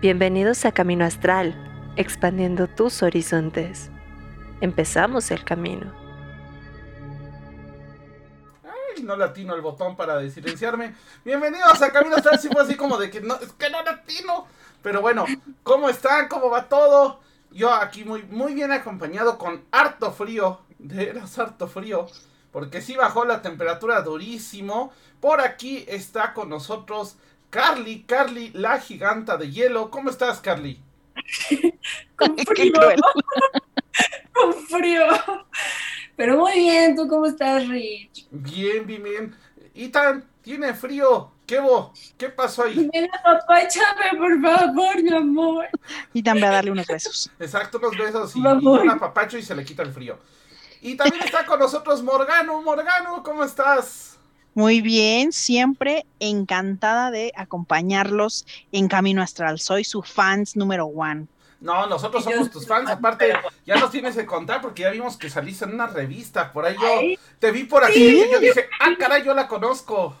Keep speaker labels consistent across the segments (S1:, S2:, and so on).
S1: Bienvenidos a Camino Astral, expandiendo tus horizontes. Empezamos el camino.
S2: Ay, no latino el botón para desilenciarme. Bienvenidos a Camino Astral, si fue así como de que no, es que no latino. Pero bueno, ¿cómo están? ¿Cómo va todo? Yo aquí muy, muy bien acompañado con harto frío. De veras harto frío. Porque sí bajó la temperatura durísimo. Por aquí está con nosotros Carly, Carly, la giganta de hielo. ¿Cómo estás, Carly?
S3: Con frío. Con frío. Pero muy bien, ¿tú cómo estás, Rich?
S2: Bien, bien, bien. Ethan, tiene frío. ¿Qué bo? ¿Qué pasó ahí?
S3: Ven, papá, échame, por favor, mi amor.
S4: Y también a darle unos besos.
S2: Exacto, unos besos y, y un apapacho y se le quita el frío. Y también está con nosotros Morgano. Morgano, ¿cómo estás?
S4: Muy bien, siempre encantada de acompañarlos en Camino Astral. Soy su fans número one.
S2: No, nosotros somos tus fans. Aparte, ya nos tienes que contar porque ya vimos que saliste en una revista. Por ahí yo te vi por aquí y yo dije, ah, caray, yo la conozco.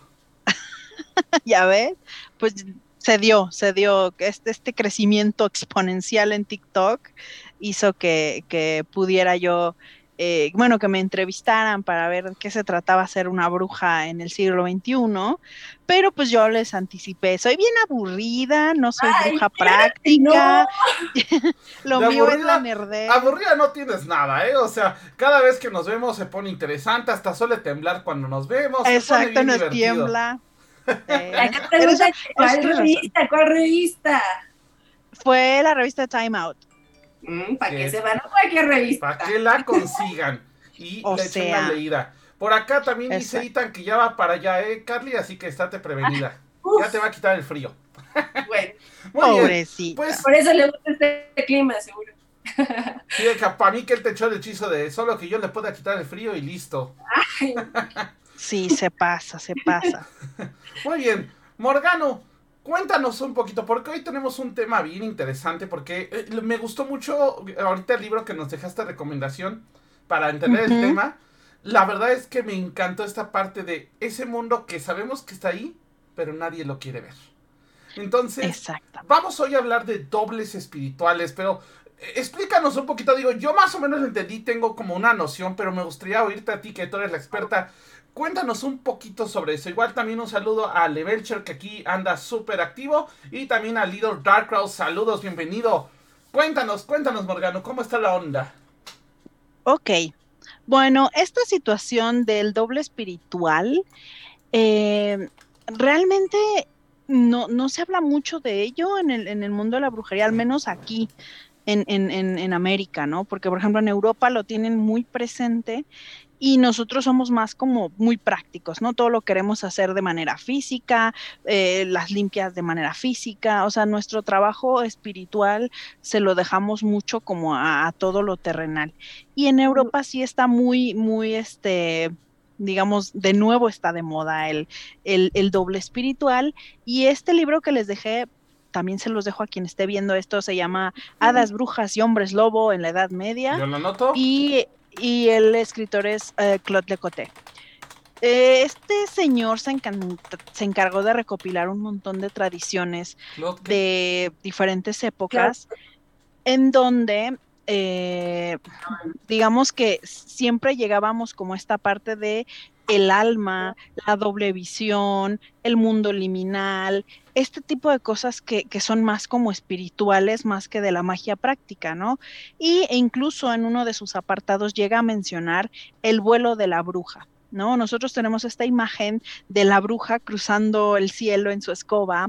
S4: ya ves, pues se dio, se dio este, este crecimiento exponencial en TikTok hizo que, que pudiera yo, eh, bueno, que me entrevistaran para ver qué se trataba ser una bruja en el siglo XXI, pero pues yo les anticipé, soy bien aburrida, no soy
S3: Ay,
S4: bruja
S3: no.
S4: práctica, lo
S2: De
S4: mío es la nerdez.
S2: Aburrida no tienes nada, ¿eh? O sea, cada vez que nos vemos se pone interesante, hasta suele temblar cuando nos vemos.
S4: Exacto, nos
S2: divertido.
S4: tiembla. Eh,
S3: Acá ¿cuál revista? ¿Cuál revista?
S4: fue la revista Time Out.
S3: ¿Para
S2: Sí.
S3: qué se van a cualquier revista?
S2: Para que la consigan y
S4: O
S2: le echen
S4: sea.
S2: una leída. Por acá también dice. Itan que ya va para allá, ¿eh, Carly? Así que estate prevenida.
S3: Uf,
S2: Ya te va a quitar el frío.
S3: bueno.
S4: Pobrecita.
S2: Pues,
S3: por eso le gusta este clima, seguro.
S2: sí, para mí que él te echó el hechizo de solo que yo le pueda quitar el frío y listo.
S3: Ay,
S4: Sí, se pasa, se pasa.
S2: Muy bien, Morgano, cuéntanos un poquito, porque hoy tenemos un tema bien interesante, porque eh, me gustó mucho ahorita el libro que nos dejaste recomendación para entender el tema. La verdad es que me encantó esta parte de ese mundo que sabemos que está ahí, pero nadie lo quiere ver. Entonces. Vamos hoy a hablar de dobles espirituales, pero eh, explícanos un poquito, digo, yo más o menos entendí, tengo como una noción, pero me gustaría oírte a ti, que tú eres la experta. Cuéntanos un poquito sobre eso. Igual también un saludo a Levelcher, que aquí anda súper activo, y también a Little Darkrow, saludos, bienvenido. Cuéntanos, cuéntanos, Morgano, ¿cómo está la onda?
S4: Ok. Bueno, esta situación del doble espiritual, eh, realmente no, no se habla mucho de ello en el, en el mundo de la brujería, al menos aquí en, en, en América, ¿no? Porque, por ejemplo, en Europa lo tienen muy presente y nosotros somos más como muy prácticos, ¿no? Todo lo queremos hacer de manera física, eh, las limpias de manera física, o sea, nuestro trabajo espiritual se lo dejamos mucho como a, a todo lo terrenal. Y en Europa sí está muy, muy, este, digamos, de nuevo está de moda el, el, el doble espiritual. Y este libro que les dejé, también se los dejo a quien esté viendo esto, se llama Hadas, Brujas y Hombres Lobo en la Edad Media.
S2: Yo lo noto.
S4: Y, y el escritor es eh, Claude Lecoté. Eh, Este señor se, encargó de recopilar un montón de tradiciones de diferentes épocas en donde eh, digamos que siempre llegábamos como esta parte de el alma, la doble visión, el mundo liminal, este tipo de cosas que, que son más como espirituales, más que de la magia práctica, ¿no? Y e incluso en uno de sus apartados llega a mencionar el vuelo de la bruja. ¿No? Nosotros tenemos esta imagen de la bruja cruzando el cielo en su escoba,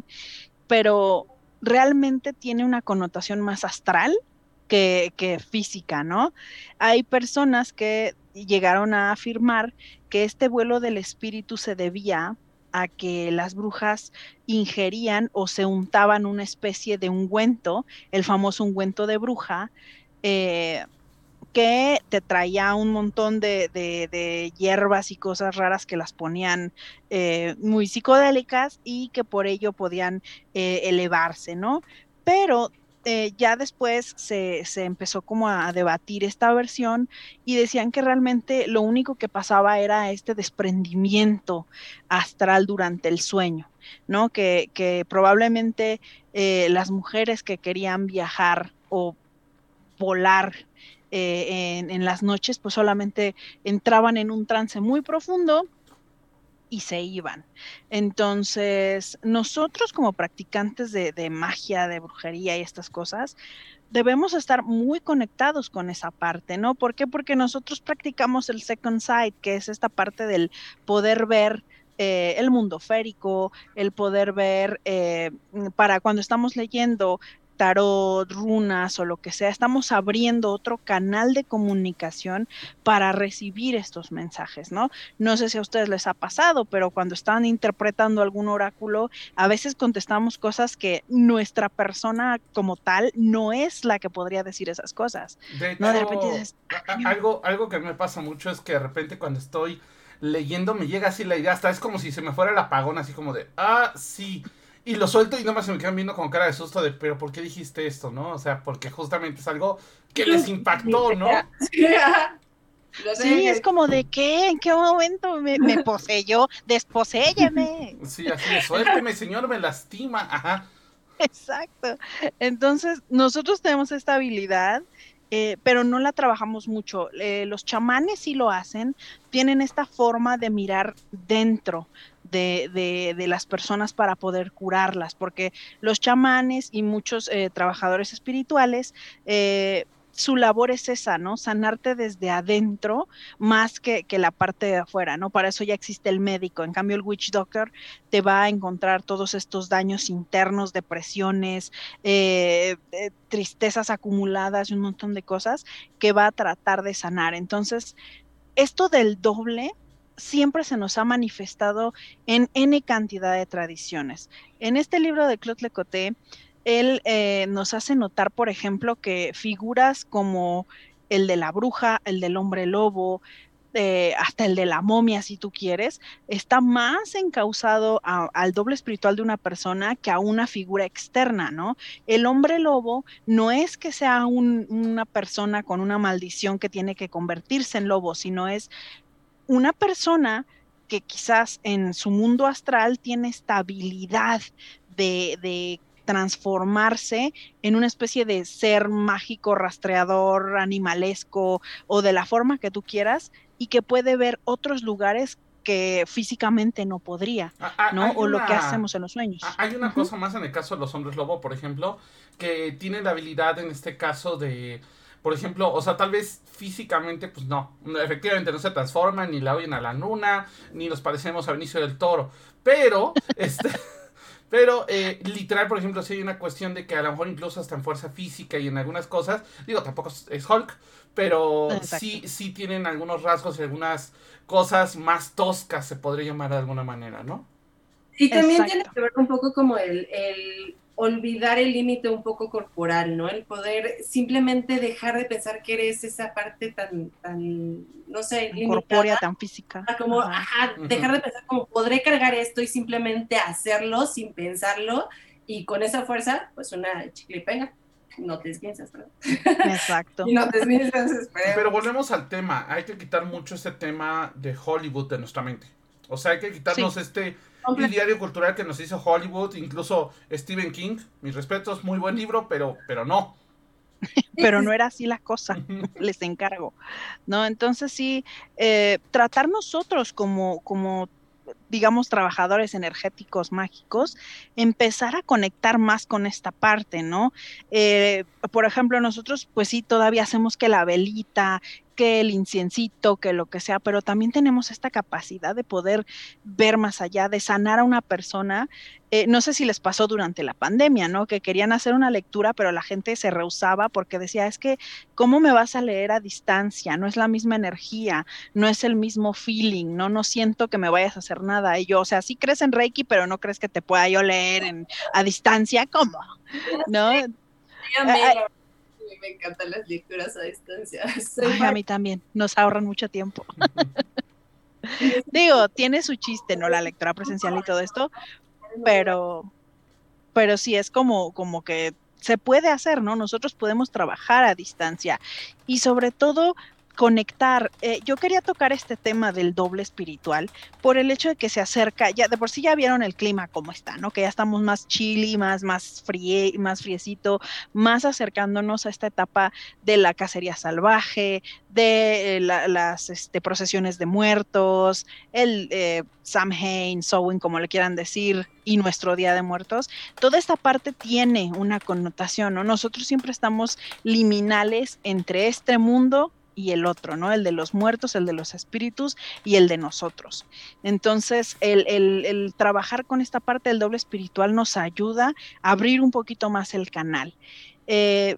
S4: pero realmente tiene una connotación más astral que, física, ¿no? Hay personas que llegaron a afirmar que este vuelo del espíritu se debía a que las brujas ingerían o se untaban una especie de ungüento, el famoso ungüento de bruja, eh, que te traía un montón de hierbas y cosas raras que las ponían eh, muy psicodélicas y que por ello podían eh, elevarse, ¿no? Pero eh, ya después se, se, empezó como a debatir esta versión y decían que realmente lo único que pasaba era este desprendimiento astral durante el sueño, ¿no? Que, que probablemente eh, las mujeres que querían viajar o volar eh, en, en las noches, pues solamente entraban en un trance muy profundo y se iban. Entonces, nosotros como practicantes de, de, magia, de brujería y estas cosas, debemos estar muy conectados con esa parte, ¿no? ¿Por qué? Porque nosotros practicamos el second sight, que es esta parte del poder ver eh, el mundo férico, el poder ver eh, para cuando estamos leyendo tarot, runas o lo que sea, estamos abriendo otro canal de comunicación para recibir estos mensajes, ¿no? No sé si a ustedes les ha pasado, pero cuando están interpretando algún oráculo, a veces contestamos cosas que nuestra persona como tal no es la que podría decir esas cosas.
S2: De hecho, ¿no? de repente dices, algo, algo que me pasa mucho es que de repente cuando estoy leyendo me llega así la idea, hasta es como si se me fuera el apagón, así como de, ah, sí. Y lo suelto y nomás se me quedan viendo con cara de susto de, pero ¿por qué dijiste esto, no? O sea, porque justamente es algo que les impactó, ¿no?
S4: Sí, es como de qué, en qué momento me, me poseyó, desposéyeme.
S2: Sí, así de suélteme, señor, me lastima. Ajá.
S4: Exacto. Entonces, nosotros tenemos esta habilidad, eh, pero no la trabajamos mucho. Eh, los chamanes sí lo hacen, tienen esta forma de mirar dentro, de, de, las personas para poder curarlas, porque los chamanes y muchos eh, trabajadores espirituales, eh, su labor es esa, ¿no? Sanarte desde adentro más que, que, la parte de afuera, ¿no? Para eso ya existe el médico. En cambio, el Witch Doctor te va a encontrar todos estos daños internos, depresiones, eh, tristezas acumuladas y un montón de cosas que va a tratar de sanar. Entonces, esto del doble siempre se nos ha manifestado en N cantidad de tradiciones. En este libro de Claude Lecoté, él eh, nos hace notar, por ejemplo, que figuras como el de la bruja, el del hombre lobo, eh, hasta el de la momia, si tú quieres, está más encausado al doble espiritual de una persona que a una figura externa, ¿no? El hombre lobo no es que sea un, una persona con una maldición que tiene que convertirse en lobo, sino es una persona que quizás en su mundo astral tiene esta habilidad de, de, transformarse en una especie de ser mágico, rastreador, animalesco o de la forma que tú quieras y que puede ver otros lugares que físicamente no podría,
S2: Ah,
S4: ¿no?
S2: hay
S4: O lo que hacemos en los sueños.
S2: Ah, Hay una cosa más en el caso de los hombres lobo, por ejemplo, que tienen la habilidad en este caso de, por ejemplo, o sea, tal vez físicamente, pues no, efectivamente no se transforman, ni la oyen a la luna, ni nos parecemos a Benicio del Toro, pero, este, pero eh, literal, por ejemplo, si hay una cuestión de que a lo mejor incluso hasta en fuerza física y en algunas cosas, digo, tampoco es- Hulk, pero
S4: Exacto.
S2: sí, sí tienen algunos rasgos y algunas cosas más toscas, se podría llamar de alguna manera, ¿no?
S3: Y también
S4: Exacto.
S3: tiene que ver un poco como el, el olvidar el límite un poco corporal, ¿no? El poder simplemente dejar de pensar que eres esa parte tan, tan no sé,
S4: Tan corpórea,
S3: limitada.
S4: tan física.
S3: Como,
S4: Ajá.
S3: dejar de pensar como podré cargar esto y simplemente hacerlo sin pensarlo y con esa fuerza, pues una chicle y pega. No te desquiensas, ¿verdad?
S4: Exacto.
S3: Y no te esperemos.
S2: Pero volvemos al tema. Hay que quitar mucho ese tema de Hollywood de nuestra mente. O sea, hay que quitarnos este
S3: Comple-
S2: ideario cultural que nos hizo Hollywood, incluso Stephen King. Mis respetos, muy buen libro, pero, pero no.
S4: pero no era así la cosa, les encargo, ¿no? Entonces sí, eh, tratar nosotros como, como, digamos, trabajadores energéticos mágicos, empezar a conectar más con esta parte, ¿no? Eh, por ejemplo, nosotros, pues sí, todavía hacemos que la velita, que el inciencito, que lo que sea, pero también tenemos esta capacidad de poder ver más allá, de sanar a una persona. Eh, no sé si les pasó durante la pandemia, ¿no? Que querían hacer una lectura, pero la gente se rehusaba porque decía, es que, ¿cómo me vas a leer a distancia? No es la misma energía, no es el mismo feeling, ¿no? No siento que me vayas a hacer nada. Y yo, o sea, sí crees en Reiki, pero no crees que te pueda yo leer en, a distancia, ¿cómo? ¿No?
S3: Dígame, mí me encantan las lecturas a distancia.
S4: Ay, a mí también, nos ahorran mucho tiempo. Digo, tiene su chiste, ¿no? La lectura presencial y todo esto, pero, pero sí es como, como que se puede hacer, ¿no? Nosotros podemos trabajar a distancia y sobre todo conectar. Eh, yo quería tocar este tema del doble espiritual por el hecho de que se acerca, ya de por sí ya vieron el clima como está, ¿no? Que ya estamos más chili, más, más fríe, más friecito, más acercándonos a esta etapa de la cacería salvaje, de eh, las este, procesiones de muertos, el eh, Samhain, Samhain, como le quieran decir, y nuestro Día de Muertos. Toda esta parte tiene una connotación, ¿no? Nosotros siempre estamos liminales entre este mundo y el otro, ¿no? El de los muertos, el de los espíritus y el de nosotros. Entonces, el, trabajar con esta parte del doble espiritual nos ayuda a abrir un poquito más el canal. Eh,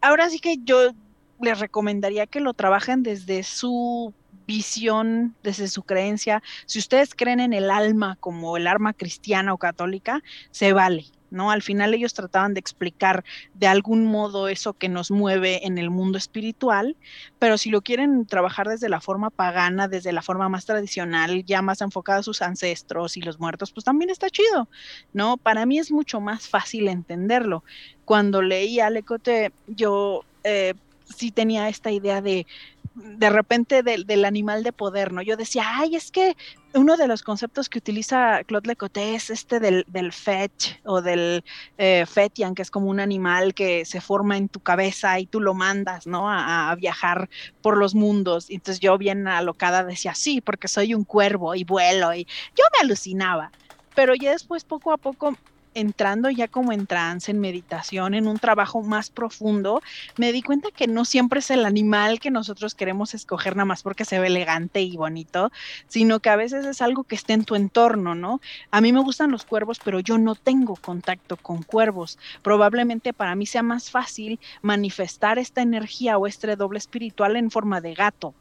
S4: ahora sí que yo les recomendaría que lo trabajen desde su visión, desde su creencia. Si ustedes creen en el alma como el alma cristiana o católica, se vale. ¿No? Al final ellos trataban de explicar de algún modo eso que nos mueve en el mundo espiritual, pero si lo quieren trabajar desde la forma pagana, desde la forma más tradicional, ya más enfocada a sus ancestros y los muertos, pues también está chido, ¿no? Para mí es mucho más fácil entenderlo. Cuando leí a Lecote, yo eh, sí tenía esta idea de de repente del, animal de poder, ¿no? Yo decía, ay, es que uno de los conceptos que utiliza Claude Lecoté es este del, fetch o del eh, fetian, que es como un animal que se forma en tu cabeza y tú lo mandas, ¿no? A, a, viajar por los mundos. Entonces yo bien alocada decía, sí, porque soy un cuervo y vuelo y yo me alucinaba. Pero ya después, poco a poco, entrando ya como en trance, en meditación, en un trabajo más profundo, me di cuenta que no siempre es el animal que nosotros queremos escoger nada más porque se ve elegante y bonito, sino que a veces es algo que esté en tu entorno, ¿no? A mí me gustan los cuervos, pero yo no tengo contacto con cuervos. Probablemente para mí sea más fácil manifestar esta energía o este doble espiritual en forma de gato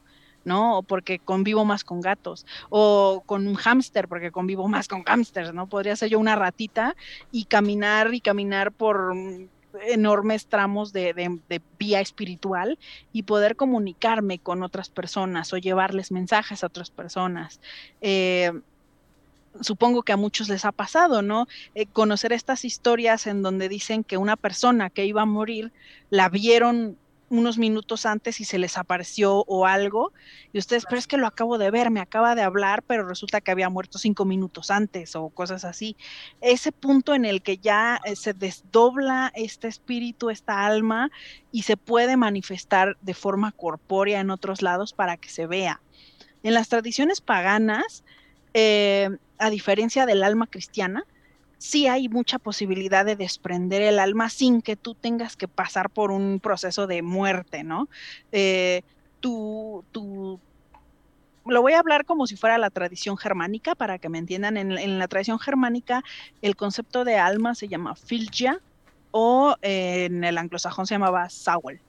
S4: ¿no? O porque convivo más con gatos, o con un hámster, porque convivo más con hámsters, ¿no? Podría ser yo una ratita y caminar y caminar por enormes tramos de, vía espiritual y poder comunicarme con otras personas o llevarles mensajes a otras personas. Eh, supongo que a muchos les ha pasado, ¿no? Eh, conocer estas historias en donde dicen que una persona que iba a morir la vieron unos minutos antes y se les apareció o algo, y ustedes, pero es que lo acabo de ver, me acaba de hablar, pero resulta que había muerto cinco minutos antes o cosas así. Ese punto en el que ya eh, se desdobla este espíritu, esta alma, y se puede manifestar de forma corpórea en otros lados para que se vea. En las tradiciones paganas, eh, a diferencia del alma cristiana, sí hay mucha posibilidad de desprender el alma sin que tú tengas que pasar por un proceso de muerte, ¿no? Eh, tú, tú, lo voy a hablar como si fuera la tradición germánica, para que me entiendan. En, la tradición germánica, el concepto de alma se llama filgia o en el anglosajón se llamaba Sawel.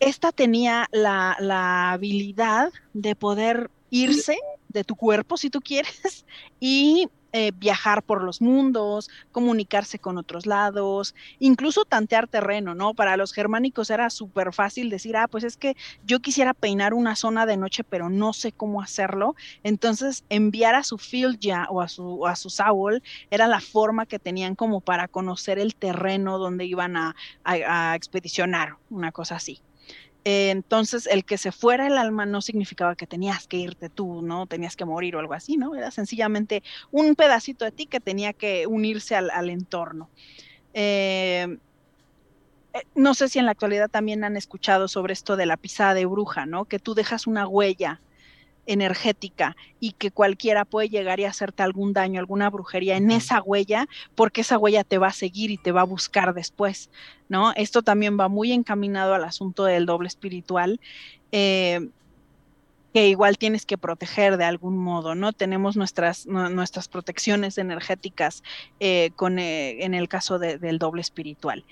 S4: Esta tenía la, la habilidad de poder irse de tu cuerpo, si tú quieres, y eh, viajar por los mundos, comunicarse con otros lados, incluso tantear terreno, ¿no? Para los germánicos era súper fácil decir, ah, pues es que yo quisiera peinar una zona de noche, pero no sé cómo hacerlo. Entonces, enviar a su field ya o a su, a su Saul era la forma que tenían como para conocer el terreno donde iban a, a expedicionar, una cosa así. Eh, entonces, el que se fuera el alma no significaba que tenías que irte tú, ¿no? Tenías que morir o algo así, ¿no? Era sencillamente un pedacito de ti que tenía que unirse al, entorno. Eh, eh, no sé si en la actualidad también han escuchado sobre esto de la pisada de bruja, ¿no? Que tú dejas una huella energética y que cualquiera puede llegar y hacerte algún daño, alguna brujería en esa huella, porque esa huella te va a seguir y te va a buscar después, ¿no? Esto también va muy encaminado al asunto del doble espiritual. Eh, que igual tienes que proteger de algún modo, ¿no? Tenemos nuestras, nuestras protecciones energéticas eh, con, eh, en el caso del doble espiritual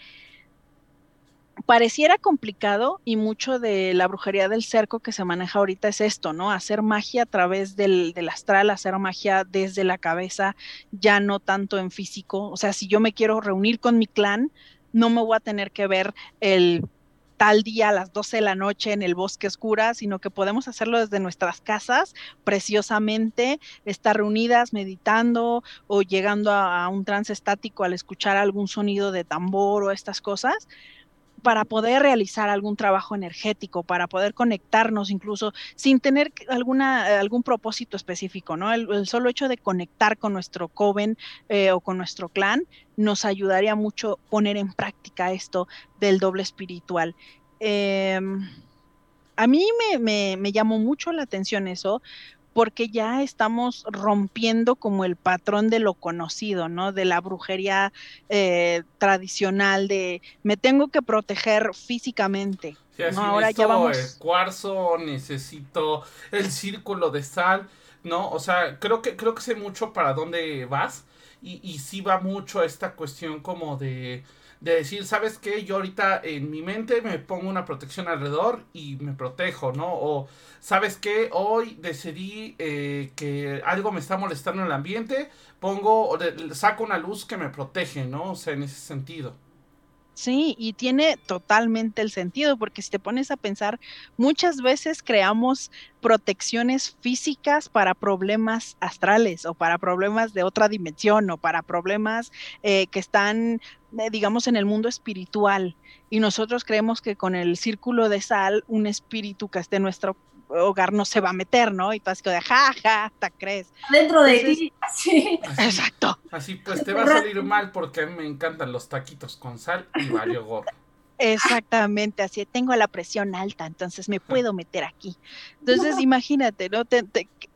S4: pareciera complicado y mucho de la brujería del cerco que se maneja ahorita es esto, ¿no? Hacer magia a través del, astral, hacer magia desde la cabeza, ya no tanto en físico. O sea, si yo me quiero reunir con mi clan, no me voy a tener que ver el tal día a las 12 de la noche en el bosque oscura, sino que podemos hacerlo desde nuestras casas, preciosamente, estar reunidas meditando o llegando a un trance estático al escuchar algún sonido de tambor o estas cosas para poder realizar algún trabajo energético, para poder conectarnos incluso sin tener alguna, algún propósito específico, ¿no? El, solo hecho de conectar con nuestro coven eh, o con nuestro clan nos ayudaría mucho poner en práctica esto del doble espiritual. Em, a mí me, me, llamó mucho la atención eso, porque ya estamos rompiendo como el patrón de lo conocido, ¿no? De la brujería eh, tradicional, de me tengo que proteger físicamente.
S2: ¿no? Ahora ya vamos. El cuarzo, necesito el círculo de sal, ¿no? O sea, creo que, creo que sé mucho para dónde vas. Y, y sí va mucho esta cuestión como de de decir, ¿sabes qué? Yo ahorita en mi mente me pongo una protección alrededor y me protejo, ¿no? O, ¿sabes qué? Hoy decidí eh, que algo me está molestando en el ambiente, pongo, saco una luz que me protege, ¿no? O sea, en ese sentido.
S4: Sí, y tiene totalmente el sentido, porque si te pones a pensar, muchas veces creamos protecciones físicas para problemas astrales o para problemas de otra dimensión o para problemas eh, que están, digamos, en el mundo espiritual. Y nosotros creemos que con el círculo de sal, un espíritu que esté en nuestro hogar no se va a meter, ¿no? Y tú así de, ja, ja, ¿te crees?
S3: Dentro de ti, sí.
S4: Exacto.
S2: Así pues te va a salir mal porque a mí me encantan los taquitos con sal y Mario gorro.
S4: Exactamente, así tengo la presión alta, entonces me puedo meter aquí. Entonces, imagínate, ¿no?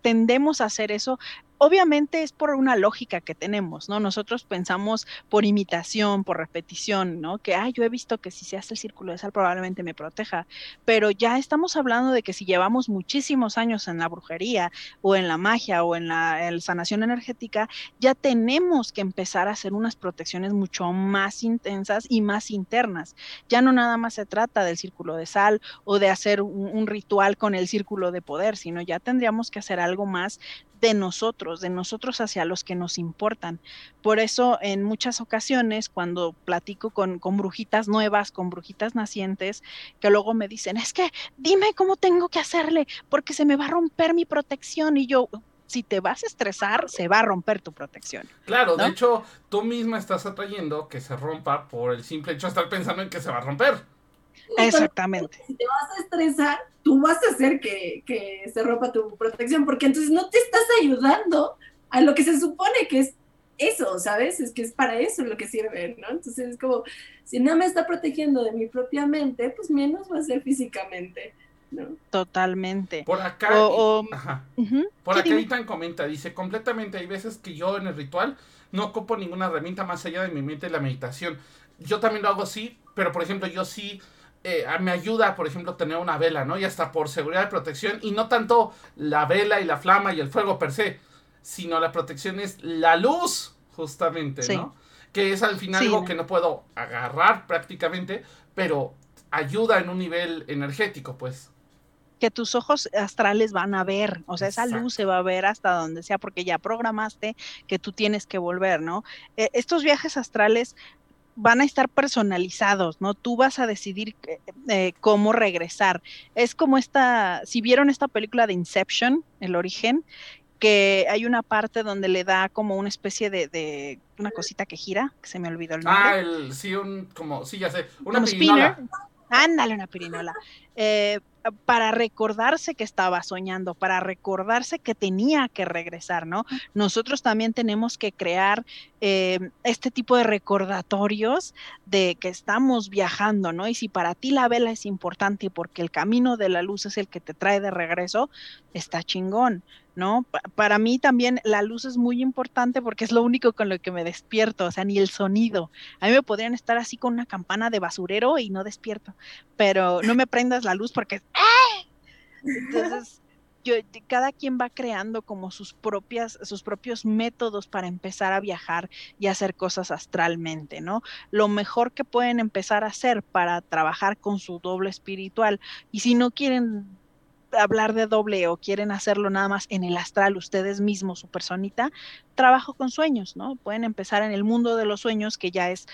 S4: tendemos a hacer eso obviamente es por una lógica que tenemos, ¿no? Nosotros pensamos por imitación, por repetición, ¿no? Que, ah, yo he visto que si se hace el círculo de sal probablemente me proteja, pero ya estamos hablando de que si llevamos muchísimos años en la brujería o en la magia o en la, sanación energética, ya tenemos que empezar a hacer unas protecciones mucho más intensas y más internas. Ya no nada más se trata del círculo de sal o de hacer un ritual con el círculo de poder, sino ya tendríamos que hacer algo más de nosotros, de nosotros hacia los que nos importan. Por eso en muchas ocasiones cuando platico con, con, brujitas nuevas, con brujitas nacientes, que luego me dicen, es que dime cómo tengo que hacerle, porque se me va a romper mi protección y yo... Si te vas a estresar, se va a romper tu protección.
S2: Claro, de hecho, tú misma estás atrayendo que se rompa por el simple hecho de estar pensando en que se va a romper.
S4: Exactamente.
S3: Si te vas a estresar, tú vas a hacer que, que se rompa tu protección, porque entonces no te estás ayudando a lo que se supone que es eso, ¿sabes? Es que es para eso lo que sirve, ¿no? Entonces es como, si no me está protegiendo de mi propia mente, pues menos va a ser físicamente. ¿no?
S4: Totalmente.
S2: Por acá, ajá. por acá Itan comenta, dice, completamente hay veces que yo en el ritual no ocupo ninguna herramienta más allá de mi mente y la meditación. Yo también lo hago así, pero por ejemplo yo sí eh, me ayuda, por ejemplo, tener una vela, ¿no? Y hasta por seguridad de protección, y no tanto la vela y la flama y el fuego per se, sino la protección es la luz, justamente, ¿no? Que es al final algo que no puedo agarrar prácticamente, pero ayuda en un nivel energético, pues
S4: que tus ojos astrales van a ver, o sea, esa luz se va a ver hasta donde sea, porque ya programaste que tú tienes que volver, ¿no? Eh, estos viajes astrales van a estar personalizados, ¿no? Tú vas a decidir eh, cómo regresar. Es como esta, si vieron esta película de Inception, El origen, que hay una parte donde le da como una especie de, una cosita que gira, que se me olvidó el nombre.
S2: Ah, el, sí, un, como, sí, ya sé, una pirinola.
S4: Ándale, una pirinola. Eh, para recordarse que estaba soñando, para recordarse que tenía que regresar, ¿no? Nosotros también tenemos que crear eh, este tipo de recordatorios de que estamos viajando, ¿no? Y si para ti la vela es importante porque el camino de la luz es el que te trae de regreso, está chingón. ¿No? para mí también la luz es muy importante porque es lo único con lo que me despierto, o sea, ni el sonido. A mí me podrían estar así con una campana de basurero y no despierto, pero no me prendas la luz porque... ¡ah! Entonces, yo, cada quien va creando como sus propias, sus propios métodos para empezar a viajar y hacer cosas astralmente, ¿no? Lo mejor que pueden empezar a hacer para trabajar con su doble espiritual, y si no quieren hablar de doble o quieren hacerlo nada más en el astral ustedes mismos, su personita, trabajo con sueños, ¿no? Pueden empezar en el mundo de los sueños, que ya es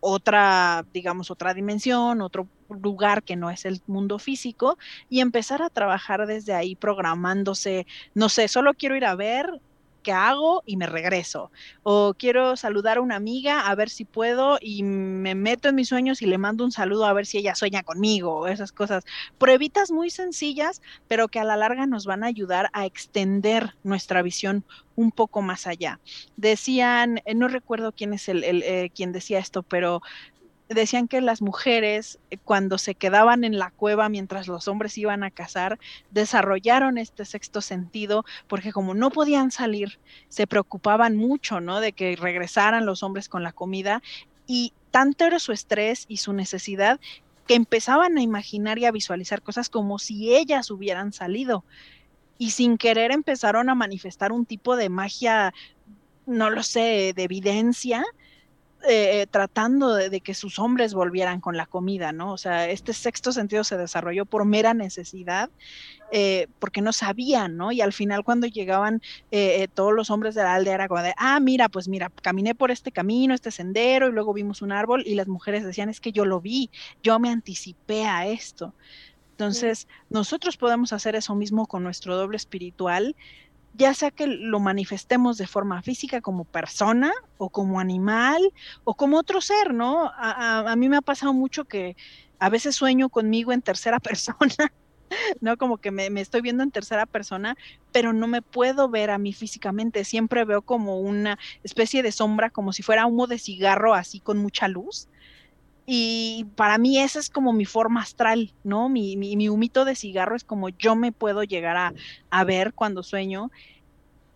S4: otra, digamos, otra dimensión, otro lugar que no es el mundo físico y empezar a trabajar desde ahí programándose, no sé, solo quiero ir a ver qué hago y me regreso. O quiero saludar a una amiga a ver si puedo y me meto en mis sueños y le mando un saludo a ver si ella sueña conmigo, esas cosas. Pruebitas muy sencillas, pero que a la larga nos van a ayudar a extender nuestra visión un poco más allá. Decían, eh, no recuerdo quién es el, eh, quien decía esto, pero decían que las mujeres eh, cuando se quedaban en la cueva mientras los hombres iban a cazar, desarrollaron este sexto sentido porque como no podían salir, se preocupaban mucho, ¿no? De que regresaran los hombres con la comida y tanto era su estrés y su necesidad que empezaban a imaginar y a visualizar cosas como si ellas hubieran salido. Y sin querer empezaron a manifestar un tipo de magia, no lo sé, de evidencia, eh, tratando de, que sus hombres volvieran con la comida, ¿no? O sea, este sexto sentido se desarrolló por mera necesidad, eh, porque no sabían, ¿no? Y al final cuando llegaban eh, todos los hombres de la aldea era como de, ah, mira, pues mira, caminé por este camino, este sendero, y luego vimos un árbol, y las mujeres decían, es que yo lo vi, yo me anticipé a esto. Entonces, nosotros podemos hacer eso mismo con nuestro doble espiritual, ya sea que lo manifestemos de forma física como persona o como animal o como otro ser, ¿no? A, mí me ha pasado mucho que a veces sueño conmigo en tercera persona, ¿no? Como que me, me, estoy viendo en tercera persona, pero no me puedo ver a mí físicamente, siempre veo como una especie de sombra, como si fuera humo de cigarro así con mucha luz. Y para mí esa es como mi forma astral, ¿no? Mi, mi, humito de cigarro es como yo me puedo llegar a, a, ver cuando sueño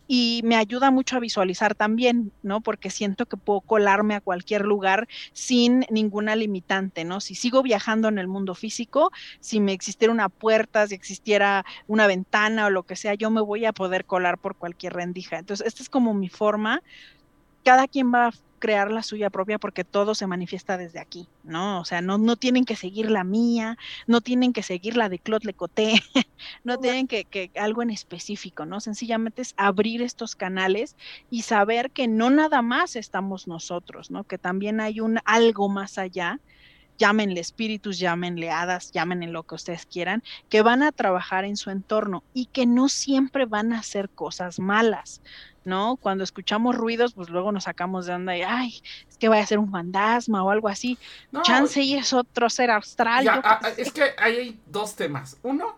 S4: y me ayuda mucho a visualizar también, ¿no? Porque siento que puedo colarme a cualquier lugar sin ninguna limitante, ¿no? Si sigo viajando en el mundo físico, si me existiera una puerta, si existiera una ventana o lo que sea, yo me voy a poder colar por cualquier rendija. Entonces, esta es como mi forma. Cada quien va crear la suya propia porque todo se manifiesta desde aquí, ¿no? O sea, no, no tienen que seguir la mía, no tienen que seguir la de Claude Lecoté, no tienen que, que, algo en específico, ¿no? Sencillamente es abrir estos canales y saber que no nada más estamos nosotros, ¿no? Que también hay un algo más allá llámenle espíritus, llámenle hadas, llámenle lo que ustedes quieran, que van a trabajar en su entorno y que no siempre van a hacer cosas malas. ¿no? Cuando escuchamos ruidos, pues luego nos sacamos de onda y, ay, es que vaya a ser un fantasma o algo así. Chance y es otro ser astral.
S2: Ah, es que ahí hay dos temas. Uno,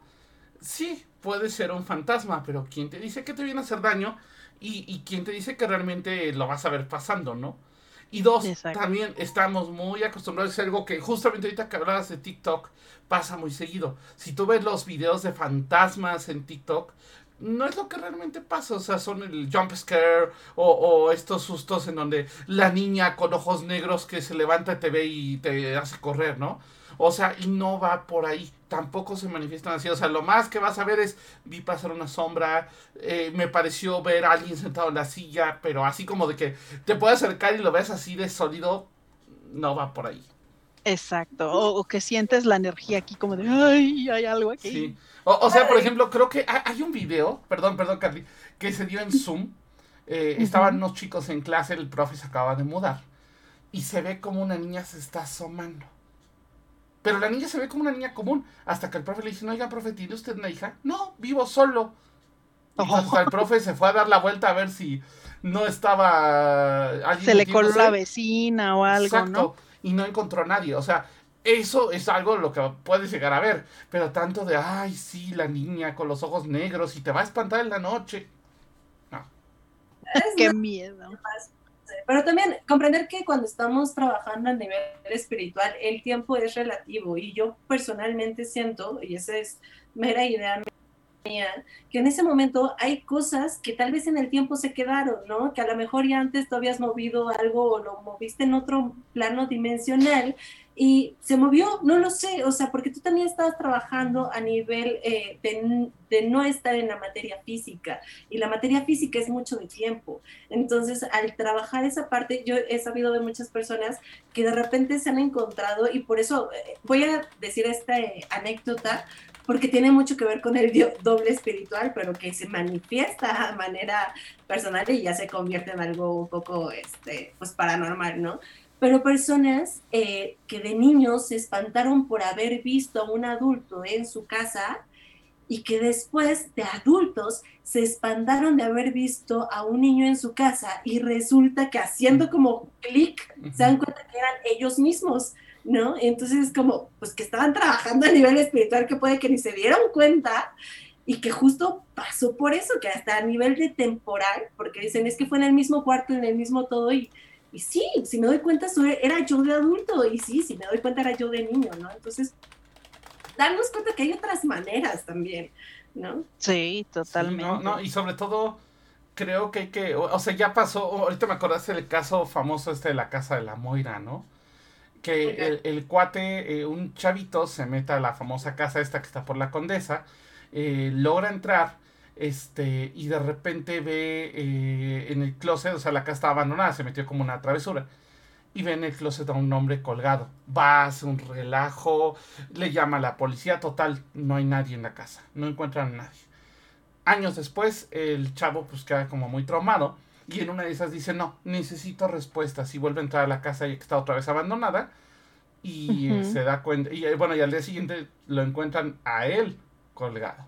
S2: sí, puede ser un fantasma, pero ¿quién te dice que te viene a hacer daño? Y, y quién te dice que realmente lo vas a ver pasando, ¿no? Y dos, también estamos muy acostumbrados a algo que justamente ahorita que hablabas de TikTok pasa muy seguido. Si tú ves los videos de fantasmas en TikTok, no es lo que realmente pasa, o sea, son el jump scare o, estos sustos en donde la niña con ojos negros que se levanta y te ve y te hace correr, ¿no? O sea, y no va por ahí, tampoco se manifiestan así, o sea, lo más que vas a ver es, vi pasar una sombra, eh, me pareció ver a alguien sentado en la silla, pero así como de que te puedes acercar y lo ves así de sólido, no va por ahí.
S4: Exacto, o, que sientes la energía aquí como de, ay, hay algo aquí. Sí.
S2: O, sea, por ejemplo, creo que hay un video, perdón, perdón, Carly, que se dio en Zoom. Eh, estaban unos chicos en clase, el profe se acaba de mudar. Y se ve como una niña se está asomando. Pero la niña se ve como una niña común. Hasta que el profe le dice, no, oiga, profe, ¿tiene usted una hija? No, vivo solo. Hasta el profe se fue a dar la vuelta a ver si no estaba
S4: alguien. Se le coló la vecina o algo, Exacto,
S2: Y no encontró a nadie. O sea, eso es algo lo que puedes llegar a ver. Pero tanto de, ay, sí, la niña con los ojos negros y te va a espantar en la noche. No.
S4: Qué miedo.
S3: Pero también comprender que cuando estamos trabajando a nivel espiritual, el tiempo es relativo. Y yo personalmente siento, y esa es mera idea que en ese momento hay cosas que tal vez en el tiempo se quedaron, ¿no? Que a lo mejor ya antes tú habías movido algo o lo moviste en otro plano dimensional y se movió, no lo sé, o sea, porque tú también estabas trabajando a nivel eh, de, no estar en la materia física y la materia física es mucho de tiempo. Entonces, al trabajar esa parte, yo he sabido de muchas personas que de repente se han encontrado y por eso eh, voy a decir esta eh, anécdota porque tiene mucho que ver con el doble espiritual, pero que se manifiesta a manera personal y ya se convierte en algo un poco, este, pues, paranormal, ¿no? Pero personas eh, que de niños se espantaron por haber visto a un adulto en su casa y que después de adultos se espantaron de haber visto a un niño en su casa y resulta que haciendo como clic se dan cuenta que eran ellos mismos, ¿no? Entonces es como, pues que estaban trabajando a nivel espiritual que puede que ni se dieron cuenta y que justo pasó por eso, que hasta a nivel de temporal, porque dicen es que fue en el mismo cuarto, en el mismo todo y y sí, si me doy cuenta, era yo de adulto, y sí, si me doy cuenta, era yo de niño, ¿no? Entonces, darnos cuenta que hay otras maneras también, ¿no?
S4: Sí, totalmente.
S2: no, no, y sobre todo, creo que hay que, o, sea, ya pasó, ahorita me acordaste del caso famoso este de la casa de la Moira, ¿no? Que el, cuate, eh, un chavito, se mete a la famosa casa esta que está por la condesa, eh, logra entrar este, y de repente ve eh, en el closet, o sea, la casa está abandonada, se metió como una travesura. Y ve en el closet a un hombre colgado. Va, hace un relajo, le llama a la policía, total, no hay nadie en la casa, no encuentran a nadie. Años después, el chavo pues queda como muy traumado y en una de esas dice, no, necesito respuestas. Y vuelve a entrar a la casa y está otra vez abandonada. Y se da cuenta, y bueno, y al día siguiente lo encuentran a él colgado.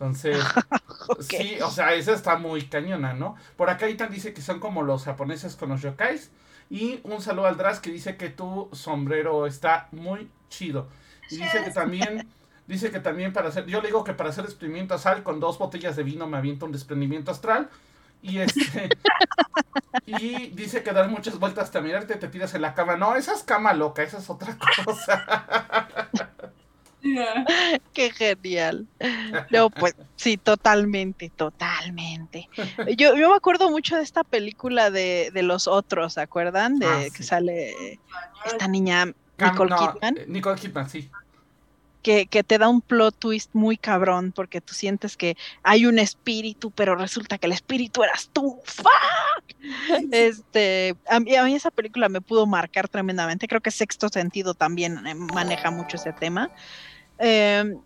S2: Entonces, sí, o sea, esa está muy cañona, ¿no? Por acá Itan dice que son como los japoneses con los yokais. Y un saludo al Dras que dice que tu sombrero está muy chido. Y dice que también, dice que también para hacer, yo le digo que para hacer desprendimiento astral con dos botellas de vino me aviento un desprendimiento astral. Y este, y dice que dar muchas vueltas a mirarte te tiras en la cama. No, esa es cama loca, esa es otra cosa.
S4: Qué genial. No, pues sí, totalmente, totalmente. Yo, yo me acuerdo mucho de esta película de, de los otros, ¿se acuerdan? De ah, que sale esta niña Nicole Kidman.
S2: Eh, Nicole Kidman, sí.
S4: Que, que, te da un plot twist muy cabrón porque tú sientes que hay un espíritu, pero resulta que el espíritu eras tú. ¡Fuck! Este, a mí, a mí esa película me pudo marcar tremendamente. Creo que Sexto Sentido también eh, maneja mucho ese tema. Em,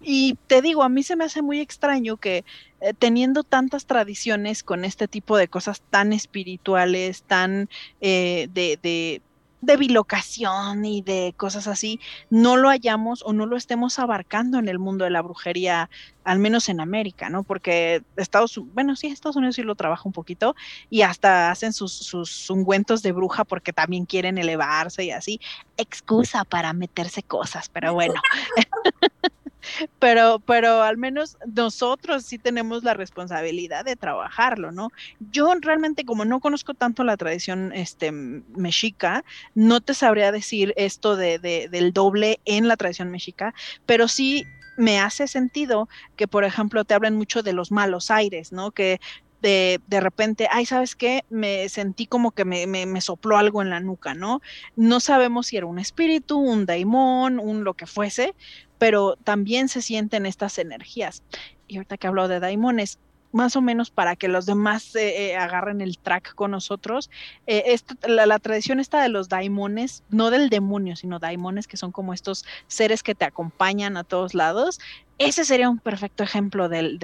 S4: y te digo, a mí se me hace muy extraño que eh, teniendo tantas tradiciones con este tipo de cosas tan espirituales, tan eh, de, de bilocación y de cosas así, no lo hayamos o no lo estemos abarcando en el mundo de la brujería, al menos en América, ¿no? Porque Estados bueno, sí, Estados Unidos sí lo trabaja un poquito y hasta hacen sus, sus ungüentos de bruja porque también quieren elevarse y así. Excusa para meterse cosas, pero bueno. pero, pero al menos nosotros sí tenemos la responsabilidad de trabajarlo, ¿no? Yo realmente como no conozco tanto la tradición este, mexica, no te sabría decir esto de, de, del doble en la tradición mexica, pero sí me hace sentido que, por ejemplo, te hablan mucho de los malos aires, ¿no? Que de, de, repente, ay, ¿sabes qué? Me sentí como que me, me, me, sopló algo en la nuca, ¿no? No sabemos si era un espíritu, un daimón, un lo que fuese, pero también se sienten estas energías. Y ahorita que hablo de daimones, más o menos para que los demás eh, eh, agarren el track con nosotros. Eh, la, tradición está de los daimones, no del demonio, sino daimones que son como estos seres que te acompañan a todos lados. Ese sería un perfecto ejemplo del,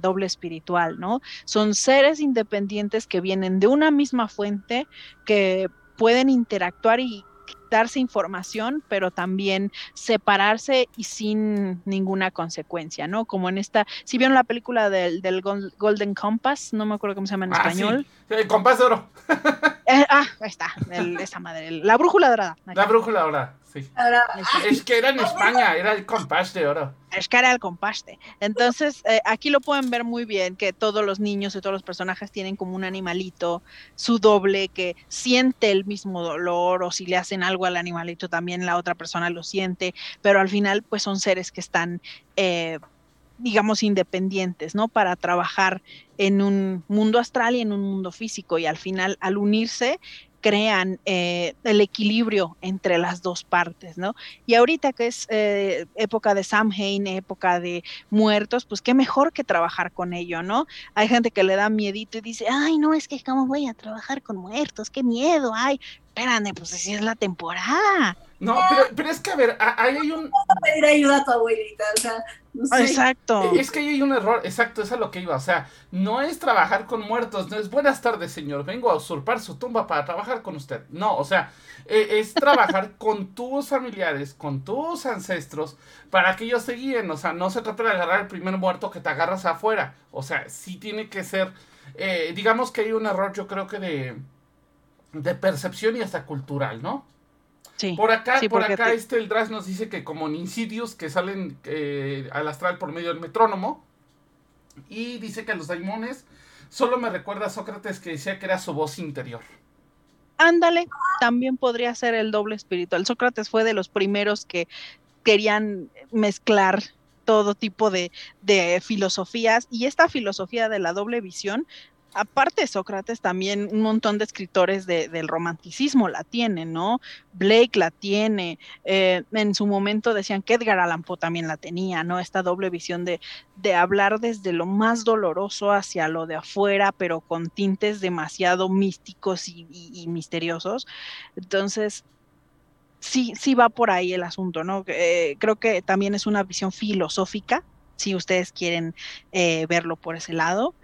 S4: doble espiritual, ¿no? Son seres independientes que vienen de una misma fuente, que pueden interactuar y darse información, pero también separarse y sin ninguna consecuencia, ¿no? Como en esta, si vieron la película del, del Golden Compass, no me acuerdo cómo se llama en ah, español.
S2: El compás de oro.
S4: Eh, ah, ahí está, esa madre, la brújula dorada.
S2: La brújula dorada. Es que era en España, era el compás de oro.
S4: Es que era el compaste. Entonces, eh, aquí lo pueden ver muy bien, que todos los niños y todos los personajes tienen como un animalito, su doble, que siente el mismo dolor, o si le hacen algo al animalito, también la otra persona lo siente, pero al final, pues son seres que están... Eh, digamos, independientes, ¿no? Para trabajar en un mundo astral y en un mundo físico. Y al final, al unirse, crean eh, el equilibrio entre las dos partes, ¿no? Y ahorita que es eh, época de Samhain, época de muertos, pues qué mejor que trabajar con ello, ¿no? Hay gente que le da miedito y dice, ay, no, es que cómo voy a trabajar con muertos, qué miedo, ay. Espérame, pues así es la temporada.
S2: No, pero, pero es que, a ver, ahí hay un...
S3: pedir ayuda a tu abuelita, o sea, no sé.
S4: Exacto.
S2: Es que ahí hay un error, exacto, eso es lo que iba, o sea, no es trabajar con muertos, no es buenas tardes, señor, vengo a usurpar su tumba para trabajar con usted. No, o sea, eh, es trabajar con tus familiares, con tus ancestros, para que ellos te guíen, o sea, no se trata de agarrar el primer muerto que te agarras afuera, o sea, sí tiene que ser, eh, digamos que hay un error, yo creo que de, de percepción y hasta cultural, ¿no?
S4: Sí.
S2: Por acá,
S4: Sí,
S2: por acá
S4: te-
S2: este el Dras nos dice que como en Insidious que salen eh, al astral por medio del metrónomo y dice que a los daimones solo me recuerda a Sócrates que decía que era su voz interior.
S4: Ándale, también podría ser el doble espiritual. Sócrates fue de los primeros que querían mezclar todo tipo de, de filosofías y esta filosofía de la doble visión, aparte de Sócrates, también un montón de escritores de- del romanticismo la tienen, ¿no? Blake la tiene, eh, en su momento decían que Edgar Allan Poe también la tenía, ¿no? Esta doble visión de, de hablar desde lo más doloroso hacia lo de afuera, pero con tintes demasiado místicos y, misteriosos. Entonces, sí, sí va por ahí el asunto, ¿no? Eh, creo que también es una visión filosófica, si ustedes quieren eh, verlo por ese lado.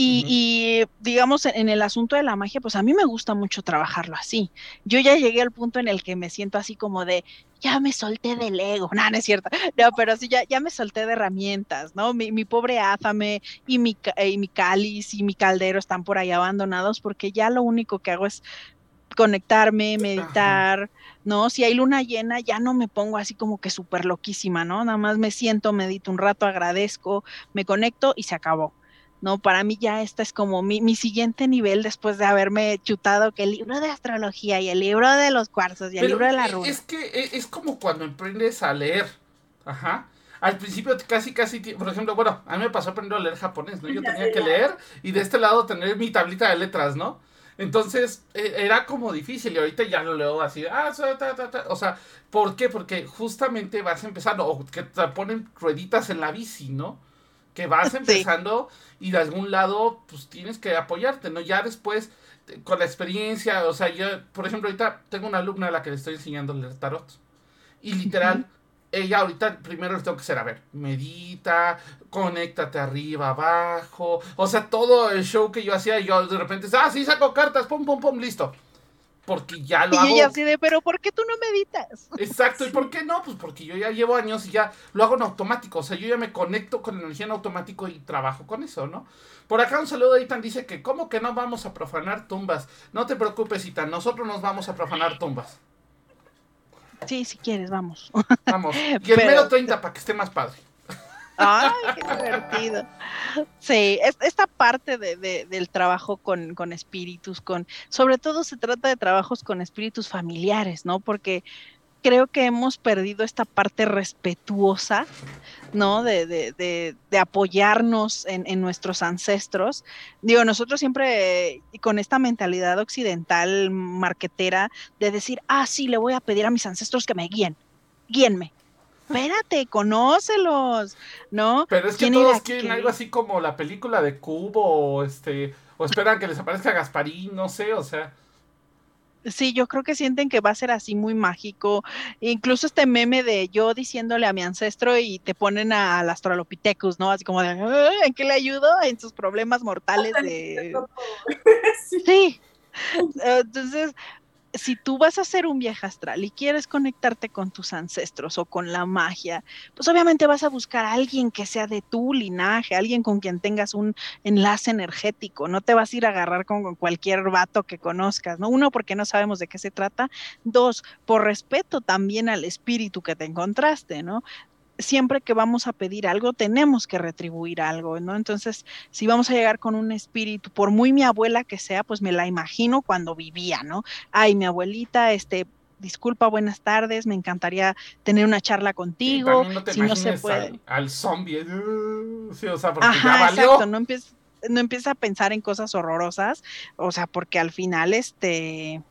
S4: Y, digamos, en, el asunto de la magia, pues a mí me gusta mucho trabajarlo así. Yo ya llegué al punto en el que me siento así como de, ya me solté del ego. No, no es cierto. No, pero sí, ya, ya me solté de herramientas, ¿no? Mi, mi pobre Áfame y mi, y mi cáliz y mi caldero están por ahí abandonados porque ya lo único que hago es conectarme, meditar, ¿no? Si hay luna llena, ya no me pongo así como que súper loquísima, ¿no? Nada más me siento, medito un rato, agradezco, me conecto y se acabó. No, para mí ya este es como mi, mi siguiente nivel después de haberme chutado que el libro de astrología y el libro de los cuarzos y el
S2: Pero
S4: libro de la runa.
S2: es que es como cuando aprendes a leer. Ajá. Al principio casi, casi, por ejemplo, bueno, a mí me pasó aprender a leer japonés, ¿no? Yo tenía que leer y de este lado tener mi tablita de letras, ¿no? Entonces, e- era como difícil y ahorita ya lo leo así, ah, ta, ta, ta. o sea, ¿por qué? Porque justamente vas empezando, o que te ponen rueditas en la bici, ¿no? Que vas
S4: Sí.
S2: empezando y de algún lado, pues tienes que apoyarte, ¿no? Ya después, con la experiencia, o sea, yo, por ejemplo, ahorita tengo una alumna a la que le estoy enseñando leer tarot. Y literal, ella ahorita primero le tengo que hacer, a ver, medita, conéctate arriba, abajo. O sea, todo el show que yo hacía, yo de repente, ah, sí, saco cartas, pum, pum, pum, listo. Porque ya lo
S4: Y
S2: hago.
S4: ya así de, pero ¿por qué tú no meditas?
S2: Exacto, ¿y por qué no? Pues porque yo ya llevo años y ya lo hago en automático, o sea, yo ya me conecto con la energía en automático y trabajo con eso, ¿no? Por acá un saludo de Itan dice que, ¿cómo que no vamos a profanar tumbas? No te preocupes, Itan, nosotros nos vamos a profanar tumbas.
S4: Sí, si quieres, vamos.
S2: Vamos. Y el
S4: Pero-
S2: mero 30 para que esté más padre.
S4: Ay, qué divertido. Sí, es, esta parte de, de- del trabajo con, con espíritus, con, sobre todo se trata de trabajos con espíritus familiares, ¿no? Porque creo que hemos perdido esta parte respetuosa, ¿no? De, de, de, de apoyarnos en, en nuestros ancestros. Digo, nosotros siempre eh, con esta mentalidad occidental marquetera de decir, ah, sí, le voy a pedir a mis ancestros que me guíen, guíenme. Espérate, conócelos, ¿no?
S2: Pero es que
S4: ¿Quién
S2: todos quieren
S4: qué?
S2: algo así como la película de Cubo o este o esperan que les aparezca Gasparín, no sé, o sea,
S4: Sí, yo creo que sienten que va a ser así muy mágico. Incluso este meme de yo diciéndole a mi ancestro y te ponen a- al Australopithecus, ¿no? Así como de, "Ah, ¿en qué le ayudo? En sus problemas mortales de...
S3: Sí.
S4: Entonces, si tú vas a ser un viaje astral y quieres conectarte con tus ancestros o con la magia, pues obviamente vas a buscar a alguien que sea de tu linaje, alguien con quien tengas un enlace energético. No te vas a ir a agarrar con cualquier vato que conozcas, ¿no? Uno, porque no sabemos de qué se trata. Dos, por respeto también al espíritu que te encontraste, ¿no? Siempre que vamos a pedir algo, tenemos que retribuir algo, ¿no? Entonces, si vamos a llegar con un espíritu, por muy mi abuela que sea, pues me la imagino cuando vivía, ¿no? Ay, mi abuelita, este, disculpa, buenas tardes, me encantaría tener una charla contigo,
S2: también no te
S4: si no se puede.
S2: al, al zombie, uh, sí, o sea, porque ya
S4: Ajá,
S2: valió.
S4: exacto, no empieza, no empieza a pensar en cosas horrorosas, o sea, porque al final, este,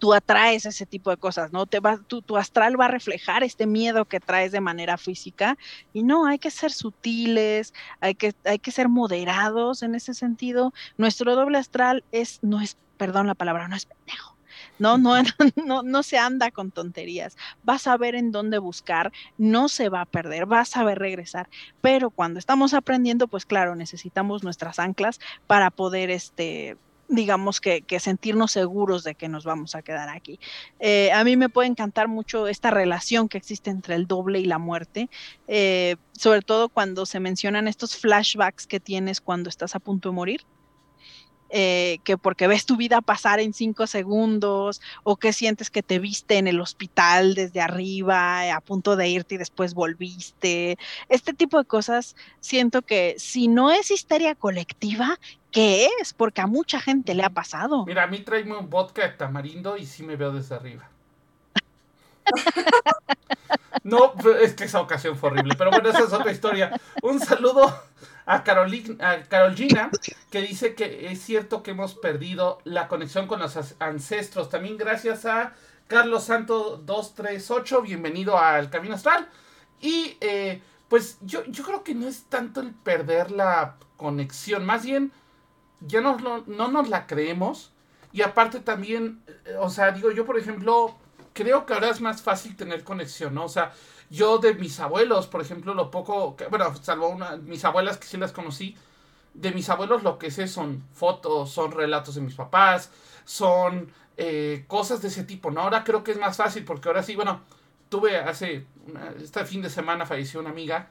S4: tú atraes ese tipo de cosas, ¿no? Te va, tu, tu, astral va a reflejar este miedo que traes de manera física y no, hay que ser sutiles, hay que, hay que ser moderados en ese sentido. Nuestro doble astral es, no es, perdón la palabra, no es pendejo. No, no, no, no se anda con tonterías. Vas a ver en dónde buscar, no se va a perder, vas a ver regresar. Pero cuando estamos aprendiendo, pues claro, necesitamos nuestras anclas para poder este, digamos que, sentirnos seguros de que nos vamos a quedar aquí. Eh, a mí me puede encantar mucho esta relación que existe entre el doble y la muerte, eh, sobre todo cuando se mencionan estos flashbacks que tienes cuando estás a punto de morir. Eh, que porque ves tu vida pasar en cinco segundos o que sientes que te viste en el hospital desde arriba a punto de irte y después volviste. Este tipo de cosas siento que si no es histeria colectiva, ¿qué es? Porque a mucha gente le ha pasado.
S2: Mira, a mí tráeme un vodka de tamarindo y sí me veo desde arriba. No, es que esa ocasión fue horrible, pero bueno, esa es otra historia. Un saludo a, Carolina, que dice que es cierto que hemos perdido la conexión con los ancestros. También gracias a Carlos Santo 238, bienvenido al Camino Astral. Y eh, pues yo, yo creo que no es tanto el perder la conexión, más bien ya no, no nos la creemos. Y aparte también, eh, o sea, digo yo por ejemplo, creo que ahora es más fácil tener conexión, ¿no? O sea, yo de mis abuelos, por ejemplo, lo poco, que, bueno, salvo una, mis abuelas que sí las conocí, de mis abuelos lo que sé son fotos, son relatos de mis papás, son eh, cosas de ese tipo, ¿no? Ahora creo que es más fácil porque ahora sí, bueno, tuve hace, este fin de semana falleció una amiga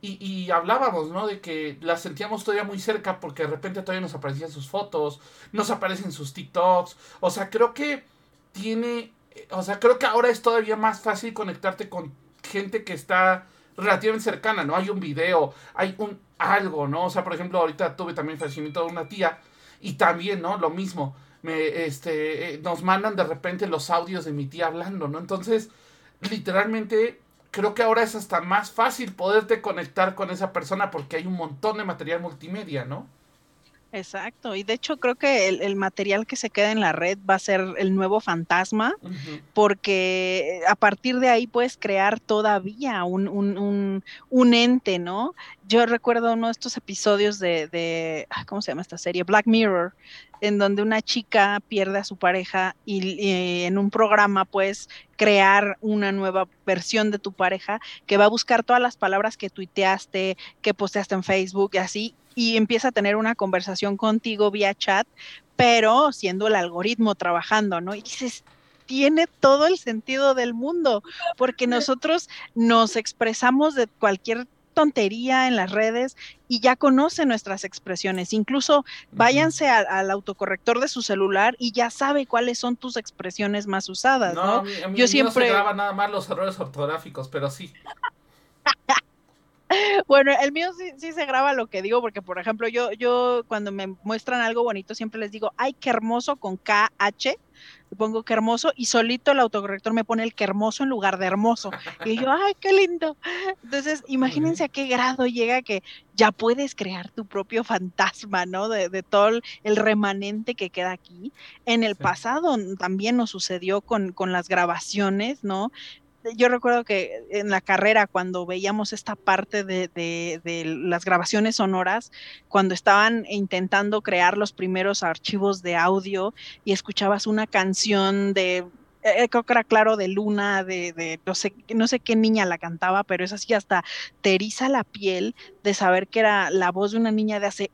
S2: y, y, hablábamos, ¿no? De que la sentíamos todavía muy cerca porque de repente todavía nos aparecían sus fotos, nos aparecen sus TikToks, o sea, creo que tiene, o sea, creo que ahora es todavía más fácil conectarte con gente que está relativamente cercana, ¿no? Hay un video, hay un algo, ¿no? O sea, por ejemplo, ahorita tuve también fallecimiento de una tía y también, ¿no? Lo mismo, me, este, eh, nos mandan de repente los audios de mi tía hablando, ¿no? Entonces, literalmente, creo que ahora es hasta más fácil poderte conectar con esa persona porque hay un montón de material multimedia, ¿no?
S4: Exacto, y de hecho creo que el, material que se queda en la red va a ser el nuevo fantasma, porque a partir de ahí puedes crear todavía un, un, un, un, ente, ¿no? Yo recuerdo uno de estos episodios de, de, ¿cómo se llama esta serie? Black Mirror, en donde una chica pierde a su pareja y, en un programa puedes crear una nueva versión de tu pareja que va a buscar todas las palabras que tuiteaste, que posteaste en Facebook y así, y empieza a tener una conversación contigo vía chat, pero siendo el algoritmo trabajando, ¿no? Y dices, tiene todo el sentido del mundo, porque nosotros nos expresamos de cualquier tontería en las redes y ya conoce nuestras expresiones. Incluso váyanse al, autocorrector de su celular y ya sabe cuáles son tus expresiones más usadas. No,
S2: yo siempre no se graba nada más los errores ortográficos, pero sí.
S4: Bueno, el mío sí, sí, se graba lo que digo, porque por ejemplo, yo, yo cuando me muestran algo bonito, siempre les digo, ay, qué hermoso con KH, le pongo que hermoso, y solito el autocorrector me pone el que hermoso en lugar de hermoso. Y yo, ay, qué lindo. Entonces, imagínense a qué grado llega que ya puedes crear tu propio fantasma, ¿no? De, de todo el remanente que queda aquí. En el pasado también nos sucedió con, con las grabaciones, ¿no? Yo recuerdo que en la carrera, cuando veíamos esta parte de, de, las grabaciones sonoras, cuando estaban intentando crear los primeros archivos de audio y escuchabas una canción de eh, eh, creo que era claro de Luna, de, de, no, sé, no sé qué niña la cantaba, pero es así, hasta te eriza la piel de saber que era la voz de una niña de hace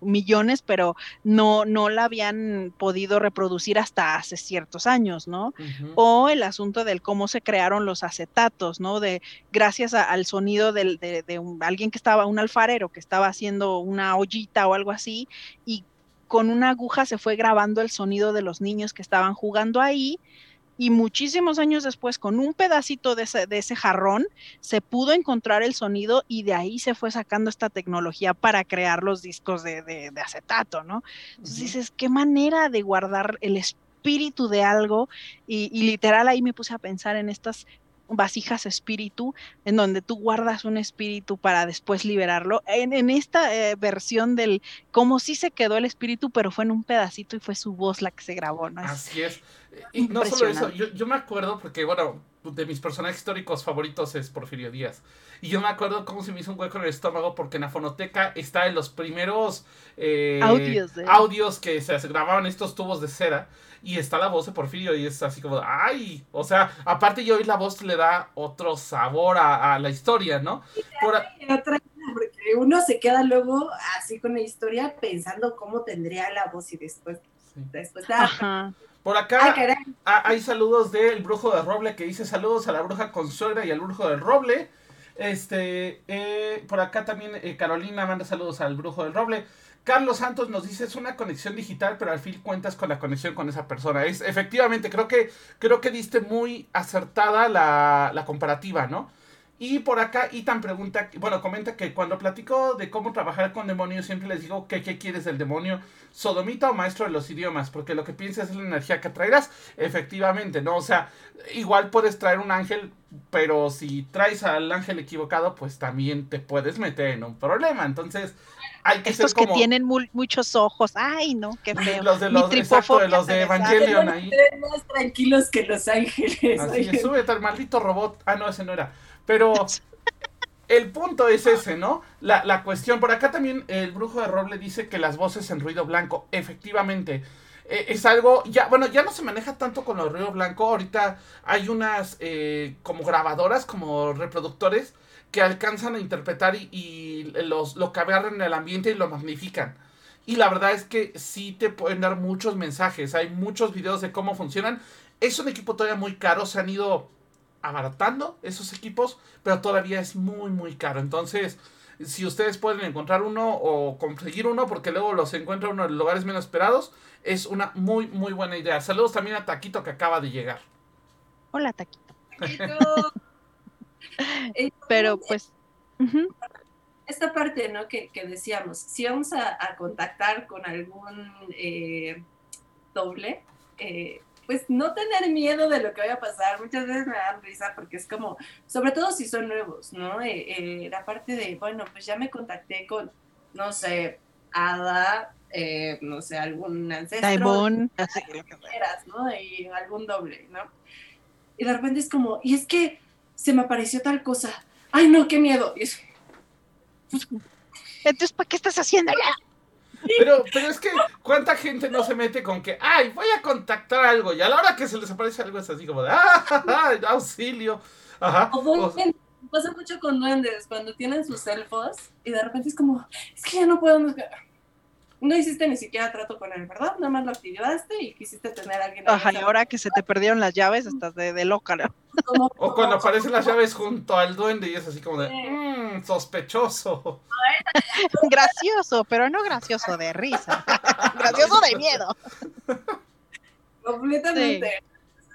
S4: millones, pero no, no la habían podido reproducir hasta hace ciertos años, ¿no? O el asunto del cómo se crearon los acetatos, ¿no? De gracias al sonido de, de alguien que estaba, un alfarero que estaba haciendo una ollita o algo así, y con una aguja se fue grabando el sonido de los niños que estaban jugando ahí y muchísimos años después, con un pedacito de ese, jarrón, se pudo encontrar el sonido y de ahí se fue sacando esta tecnología para crear los discos de, acetato, ¿no? Entonces dices, qué manera de guardar el espíritu de algo y, literal ahí me puse a pensar en estas vasijas espíritu, en donde tú guardas un espíritu para después liberarlo. En, esta eh, versión del, como si se quedó el espíritu, pero fue en un pedacito y fue su voz la que se grabó, ¿no?
S2: Así es. Y no solo eso, yo, yo me acuerdo, porque bueno, de mis personajes históricos favoritos es Porfirio Díaz. Y yo me acuerdo cómo se me hizo un hueco en el estómago porque en la fonoteca está en los primeros eh, audios, audios que se grababan estos tubos de cera y está la voz de Porfirio y es así como, ay, o sea, aparte yo oír la voz le da otro sabor a, la historia, ¿no?
S3: porque uno se queda luego así con la historia pensando cómo tendría la voz y después, después ah,
S2: Por acá hay saludos del brujo de roble que dice saludos a la bruja consuegra y al brujo del roble. Este, eh, por acá también eh, Carolina manda saludos al brujo del roble. Carlos Santos nos dice es una conexión digital, pero al fin cuentas con la conexión con esa persona. Es efectivamente, creo que creo que diste muy acertada la, la comparativa, ¿no? Y por acá, Itan pregunta, bueno, comenta que cuando platico de cómo trabajar con demonios, siempre les digo que qué quieres del demonio, sodomita o maestro de los idiomas, porque lo que piensas es la energía que traerás, efectivamente, ¿no? O sea, igual puedes traer un ángel, pero si traes al ángel equivocado, pues también te puedes meter en un problema. Entonces, hay que
S4: Estos
S2: ser
S4: como... que tienen muchos ojos, ay, no, qué feo.
S2: Los de los, exacto, de los de Evangelion ahí.
S3: Más tranquilos que los ángeles.
S2: Así es, súbete al maldito robot. Ah, no, ese no era. Pero el punto es ese, ¿no? La, cuestión, por acá también el brujo de Roble dice que las voces en ruido blanco, efectivamente, e, es algo, ya, bueno, ya no se maneja tanto con el ruido blanco, ahorita hay unas eh, como grabadoras, como reproductores, que alcanzan a interpretar y, los, lo que en el ambiente y lo magnifican. Y la verdad es que sí te pueden dar muchos mensajes, hay muchos videos de cómo funcionan. Es un equipo todavía muy caro, se han ido abaratando esos equipos, pero todavía es muy, muy caro. Entonces, si ustedes pueden encontrar uno o conseguir uno, porque luego los encuentra uno en lugares menos esperados, es una muy, muy buena idea. Saludos también a Taquito que acaba de llegar.
S4: Hola, Taquito. pero pues...
S3: Esta parte, ¿no? Que, decíamos, si vamos a, contactar con algún eh, doble, eh, pues no tener miedo de lo que vaya a pasar. Muchas veces me dan risa porque es como, sobre todo si son nuevos, ¿no? Eh, eh, la parte de, bueno, pues ya me contacté con, no sé, Ada, eh, no sé, algún ancestro. Que ¿no? Y algún doble, ¿no? Y de repente es como, y es que se me apareció tal cosa. Ay, no, qué miedo. Y
S4: Entonces, ¿para qué estás haciendo ya?
S2: Pero, pero es que, ¿cuánta gente no se mete con que, ay, voy a contactar algo? Y a la hora que se les aparece algo es así como de, ah, auxilio. Ajá.
S3: O pasa mucho con duendes, cuando tienen sus elfos y de repente es como, es que ya no puedo no hiciste ni siquiera trato con él, ¿verdad? Nada más lo activaste y quisiste tener a alguien.
S4: Ajá, y ahora que se te perdieron las llaves, estás de, de loca, ¿no?
S2: o cuando aparecen las llaves junto al duende y es así como de, mmm, sospechoso.
S4: gracioso, pero no gracioso de risa. gracioso de miedo.
S3: Completamente.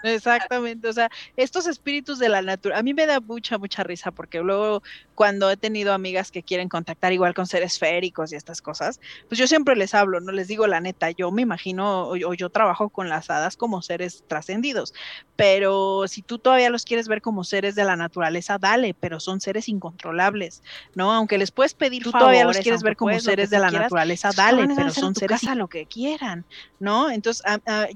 S4: Exactamente, o sea, estos espíritus de la naturaleza, a mí me da mucha, mucha risa porque luego cuando he tenido amigas que quieren contactar igual con seres esféricos y estas cosas, pues yo siempre les hablo, no les digo la neta, yo me imagino o, yo trabajo con las hadas como seres trascendidos, pero si tú todavía los quieres ver como seres de la naturaleza, dale, pero son seres incontrolables, ¿no? Aunque les puedes pedir tú todavía los quieres ver como seres de la naturaleza, pues, dale, pero son seres a lo que quieran, ¿no? Entonces,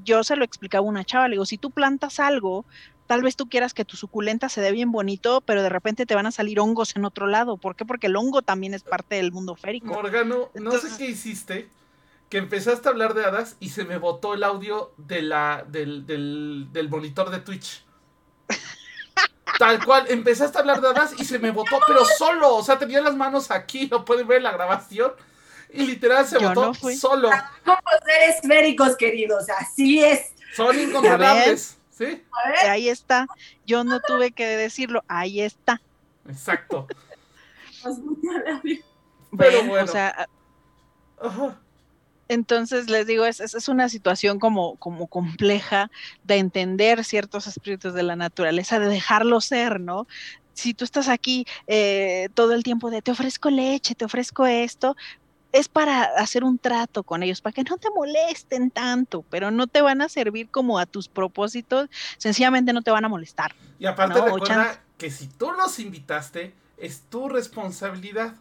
S4: yo se lo explicaba a una chava, le digo, si tú plantas algo, tal vez tú quieras que tu suculenta se dé bien bonito, pero de repente te van a salir hongos en otro lado. ¿Por qué? Porque el hongo también es parte del mundo férico.
S2: Morgano, no sé qué hiciste, que empezaste a hablar de hadas y se me botó el audio de la, del, del, monitor de Twitch. Tal cual, empezaste a hablar de hadas y se me botó, pero solo, o sea, tenía las manos aquí, lo pueden ver en la grabación. Y literal se botó solo.
S3: Como seres féricos, queridos, así es.
S2: Son incontrolables. ¿Sí?
S4: Ahí está. Yo no tuve que decirlo. Ahí está.
S2: Exacto.
S4: Pero bueno. O sea, Entonces les digo, es, es, una situación como, como compleja de entender ciertos espíritus de la naturaleza, de dejarlo ser, ¿no? Si tú estás aquí eh, todo el tiempo de te ofrezco leche, te ofrezco esto, es para hacer un trato con ellos, para que no te molesten tanto, pero no te van a servir como a tus propósitos, sencillamente no te van a molestar.
S2: Y aparte recuerda que si tú los invitaste, es tu responsabilidad.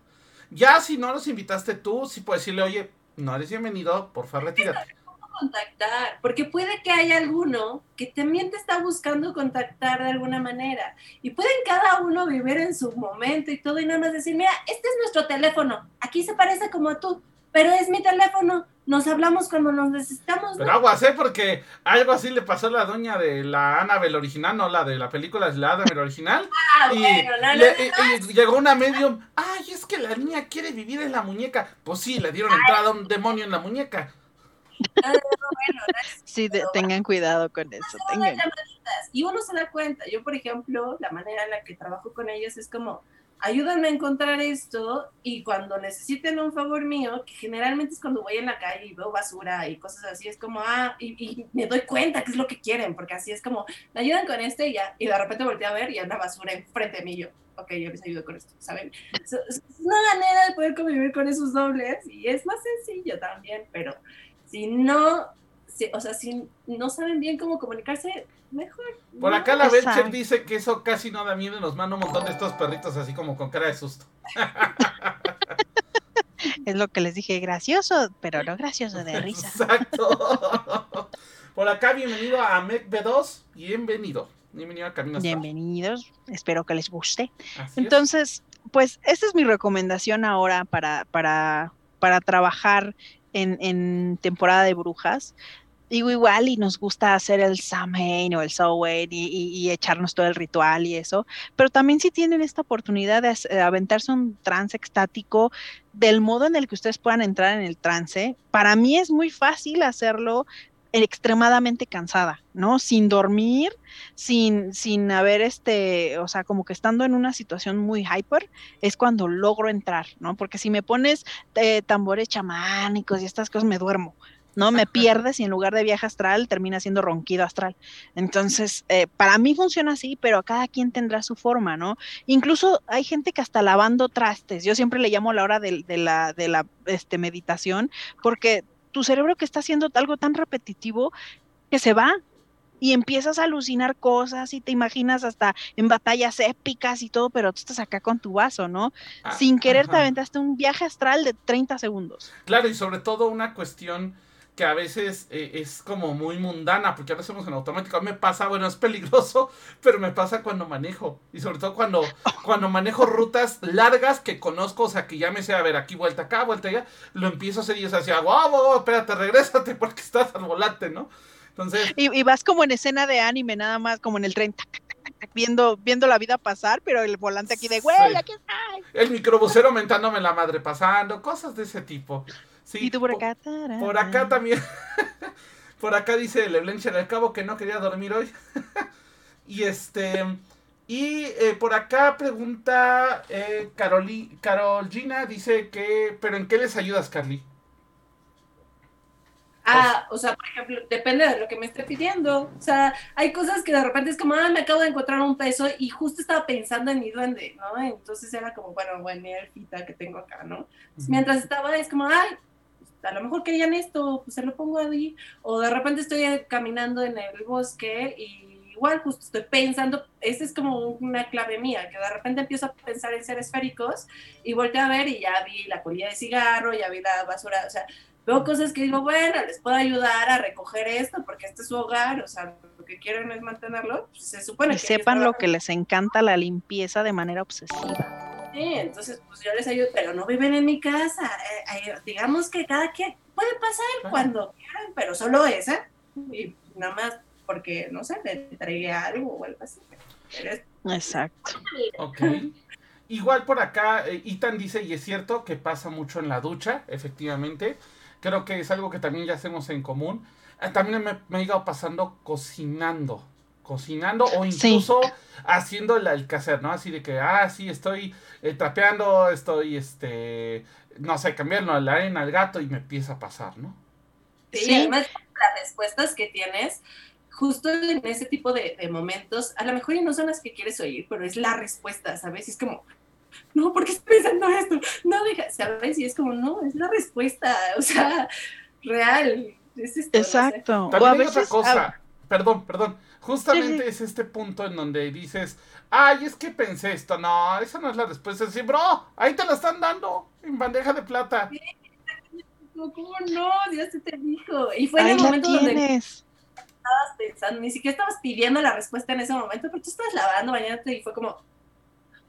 S2: Ya si no los invitaste tú, sí puedes decirle, oye, no eres bienvenido, por favor, retírate
S3: contactar, porque puede que haya alguno que también te está buscando contactar de alguna manera y pueden cada uno vivir en su momento y todo y nada más decir, mira, este es nuestro teléfono, aquí se parece como tú, pero es mi teléfono, nos hablamos cuando nos necesitamos.
S2: Pero aguas, ¿eh? Porque algo así le pasó a la doña de la Annabelle original, no la de la película, la Annabelle original. Ah, y, y, llegó una medium, ay, es que la niña quiere vivir en la muñeca. Pues sí, le dieron entrada a un demonio en la muñeca.
S4: Sí, tengan cuidado con eso. Tengan.
S3: Y uno se da cuenta. Yo, por ejemplo, la manera en la que trabajo con ellos es como, ayúdame a encontrar esto y cuando necesiten un favor mío, que generalmente es cuando voy en la calle y veo basura y cosas así, es como, ah, y, me doy cuenta que es lo que quieren, porque así es como, me ayudan con este y ya, y de repente volteé a ver y anda basura enfrente de mí yo, ok, yo les ayudo con esto, ¿saben? Es una manera de poder convivir con esos dobles y es más sencillo también, pero si no, o sea, si no saben bien cómo comunicarse, mejor.
S2: Por acá la Belcher dice que eso casi no da miedo y nos manda un montón de estos perritos así como con cara de susto.
S4: es lo que les dije, gracioso, pero no gracioso de risa.
S2: Exacto. Por acá, bienvenido a MEC B2, bienvenido. Bienvenido a Camino
S4: Bienvenidos, espero que les guste. Entonces, pues esta es mi recomendación ahora para, para, para trabajar en, temporada de brujas, digo igual y nos gusta hacer el Samhain o el Samhain y, echarnos todo el ritual y eso, pero también si tienen esta oportunidad de eh, aventarse un trance extático del modo en el que ustedes puedan entrar en el trance, para mí es muy fácil hacerlo extremadamente cansada, ¿no? Sin dormir, sin, sin haber este, o sea, como que estando en una situación muy hyper, es cuando logro entrar, ¿no? Porque si me pones eh, tambores chamánicos y estas cosas, me duermo, ¿no? Me pierdes y en lugar de viaje astral termina siendo ronquido astral. Entonces, eh, para mí funciona así, pero cada quien tendrá su forma, ¿no? Incluso hay gente que hasta lavando trastes, yo siempre le llamo la hora de, la, de la este, meditación, porque tu cerebro que está haciendo algo tan repetitivo que se va y empiezas a alucinar cosas y te imaginas hasta en batallas épicas y todo, pero tú estás acá con tu vaso, ¿no? Ah, Sin querer te aventaste un viaje astral de 30 segundos.
S2: Claro, y sobre todo una cuestión que a veces eh, es como muy mundana, porque ahora hacemos en automático. A mí me pasa, bueno, es peligroso, pero me pasa cuando manejo. Y sobre todo cuando, cuando manejo rutas largas que conozco, o sea, que ya me sé, a ver, aquí vuelta acá, vuelta allá, lo empiezo a hacer y es así, guau, guau, espérate, regrésate porque estás al volante, ¿no? Entonces...
S4: Y, vas como en escena de anime, nada más, como en el tren, viendo, viendo la vida pasar, pero el volante aquí de, güey, aquí está.
S2: El microbusero mentándome la madre pasando, cosas de ese tipo. Sí,
S4: y tú por acá.
S2: Por, acá también. por acá dice Leblenche al cabo que no quería dormir hoy. y este. Y eh, por acá pregunta eh, Caroli, Carolina, dice que, pero ¿en qué les ayudas, Carly?
S3: Ah, o sea, por ejemplo, depende de lo que me esté pidiendo. O sea, hay cosas que de repente es como, ah, me acabo de encontrar un peso y justo estaba pensando en mi duende, ¿no? Entonces era como, bueno, bueno, mi elfita que tengo acá, ¿no? Mientras estaba, es como, ay, a lo mejor querían esto, pues se lo pongo ahí, o de repente estoy caminando en el bosque y igual justo estoy pensando, esa es como una clave mía, que de repente empiezo a pensar en seres esféricos y volteo a ver y ya vi la colilla de cigarro, ya vi la basura, o sea, veo cosas que digo, bueno, les puedo ayudar a recoger esto porque este es su hogar, o sea, lo que quieren es mantenerlo, pues, se supone
S4: y sepan lo que les encanta la limpieza de manera obsesiva.
S3: Sí, entonces pues yo les ayudo, pero no viven en mi casa. Eh, digamos que cada quien puede pasar cuando quieran, pero solo esa. Y nada más porque, no sé, le entregué algo o algo así.
S4: Exacto.
S2: Ok. Igual por acá, eh, Itan dice, y es cierto que pasa mucho en la ducha, efectivamente. Creo que es algo que también ya hacemos en común. Eh, también me, me he ido pasando cocinando cocinando o incluso haciendo el, el quehacer, ¿no? Así de que, ah, sí, estoy eh, trapeando, estoy, este, no sé, cambiando la arena al gato y me empieza a pasar, ¿no?
S3: Sí, además las respuestas que tienes, justo en ese tipo de, momentos, a lo mejor no son las que quieres oír, pero es la respuesta, ¿sabes? Es como, no, ¿por qué estoy pensando esto? No, deja, ¿sabes? Y es como, no, es la respuesta, o sea, real. Es esto,
S4: Exacto.
S2: También
S4: o a
S2: hay
S4: veces,
S2: otra cosa. Perdón, perdón. Justamente
S4: Sí,
S2: es este punto en donde dices, ay, es que pensé esto. No, esa no es la respuesta. Es decir, bro, ahí te la están dando en bandeja de plata.
S3: ¿Cómo no? Dios te dijo. Y fue en el momento donde
S4: tienes.
S3: estabas pensando, ni siquiera estabas pidiendo la respuesta en ese momento, pero tú estabas lavando, bañándote y fue como,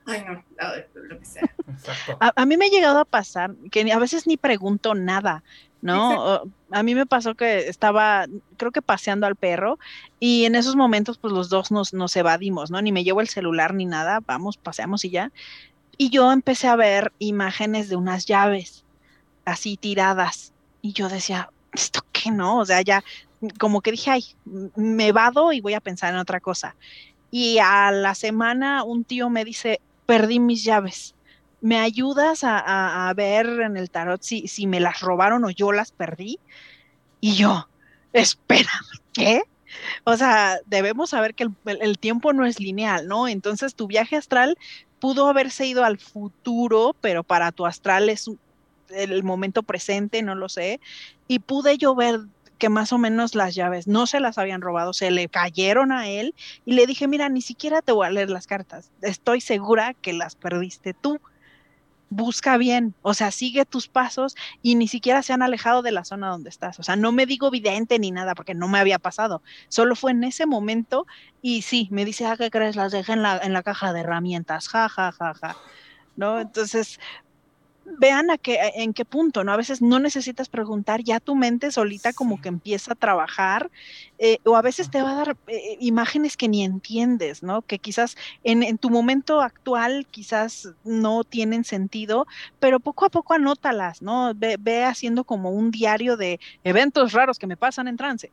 S3: ay no, lo, que sea.
S2: Exacto.
S4: A, a mí me ha llegado a pasar que a veces ni pregunto nada, ¿no? A mí me pasó que estaba, creo que paseando al perro y en esos momentos pues los dos nos, nos evadimos, ¿no? Ni me llevo el celular ni nada, vamos, paseamos y ya. Y yo empecé a ver imágenes de unas llaves así tiradas y yo decía, ¿esto qué no? O sea, ya como que dije, ay, me evado y voy a pensar en otra cosa. Y a la semana un tío me dice, perdí mis llaves. ¿Me ayudas a, a- ver en el tarot si, si me las robaron o yo las perdí? Y yo, espérame, ¿qué? O sea, debemos saber que el, el- tiempo no es lineal, ¿no? Entonces tu viaje astral pudo haberse ido al futuro, pero para tu astral es el momento presente, no lo sé. Y pude yo ver que más o menos las llaves no se las habían robado, se le cayeron a él y le dije, mira, ni siquiera te voy a leer las cartas, estoy segura que las perdiste tú. Busca bien, o sea, sigue tus pasos y ni siquiera se han alejado de la zona donde estás. O sea, no me digo vidente ni nada porque no me había pasado. Solo fue en ese momento y sí, me dice, ah, ¿qué crees? Las dejé en la, en la caja de herramientas. Ja, ja, ja, ja. ¿No? Entonces, vean a qué, en qué punto, ¿no? A veces no necesitas preguntar, ya tu mente solita como que empieza a trabajar, eh, o a veces te va a dar eh, imágenes que ni entiendes, ¿no? Que quizás en, en tu momento actual quizás no tienen sentido, pero poco a poco anótalas, ¿no? Ve, ve haciendo como un diario de eventos raros que me pasan en trance.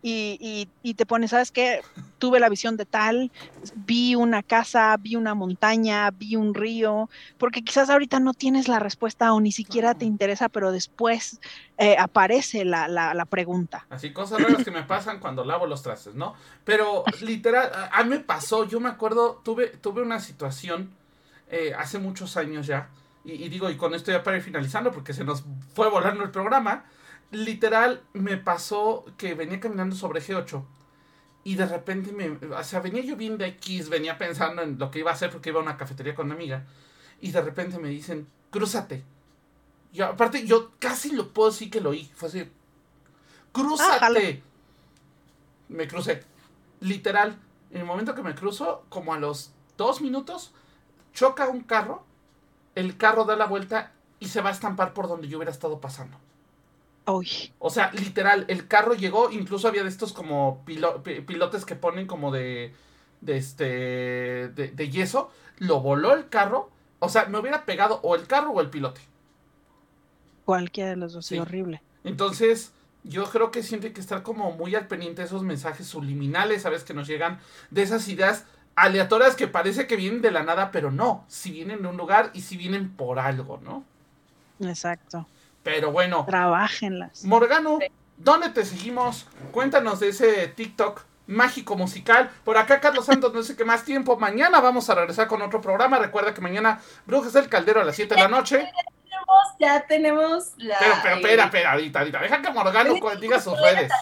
S4: Y, y, y te pones, ¿sabes qué? Tuve la visión de tal, vi una casa, vi una montaña, vi un río, porque quizás ahorita no tienes la respuesta o ni siquiera te interesa, pero después eh, aparece la, la, la pregunta.
S2: Así, cosas raras que me pasan cuando lavo los trastes, ¿no? Pero literal, a, a mí me pasó, yo me acuerdo, tuve, tuve una situación eh, hace muchos años ya, y, y digo, y con esto ya para ir finalizando, porque se nos fue volando el programa, literal me pasó que venía caminando sobre G8 y de repente me, o sea, venía yo bien de X, venía pensando en lo que iba a hacer porque iba a una cafetería con una amiga y de repente me dicen, crúzate. Yo, aparte, yo casi lo puedo decir que lo oí, fue así, crúzate.
S4: jale.
S2: me crucé, literal, en el momento que me cruzo, como a los dos minutos, choca un carro, el carro da la vuelta y se va a estampar por donde yo hubiera estado pasando.
S4: Uy,
S2: O sea, literal, el carro llegó, incluso había de estos como pilo- pi- pilotes que ponen como de, de este, de, de yeso, lo voló el carro, o sea, me hubiera pegado o el carro o el pilote.
S4: cualquiera de los dos, sí,
S2: Sí.
S4: horrible.
S2: Entonces, yo creo que siempre hay que estar como muy al pendiente de esos mensajes subliminales, ¿sabes? Que nos llegan de esas ideas aleatorias que parece que vienen de la nada, pero no, si vienen de un lugar y si vienen por algo, ¿no?
S4: Exacto.
S2: Pero bueno,
S4: Trabájenlas.
S2: Morgano, ¿dónde te seguimos? Cuéntanos de ese TikTok mágico musical. Por acá, Carlos Santos, no sé qué más tiempo. Mañana vamos a regresar con otro programa. Recuerda que mañana Brujas del Caldero a las 7 de la noche.
S3: Ya tenemos la.
S2: Pero, pero, espera, espera, ahorita, ahorita. Deja que Morgano diga sus redes.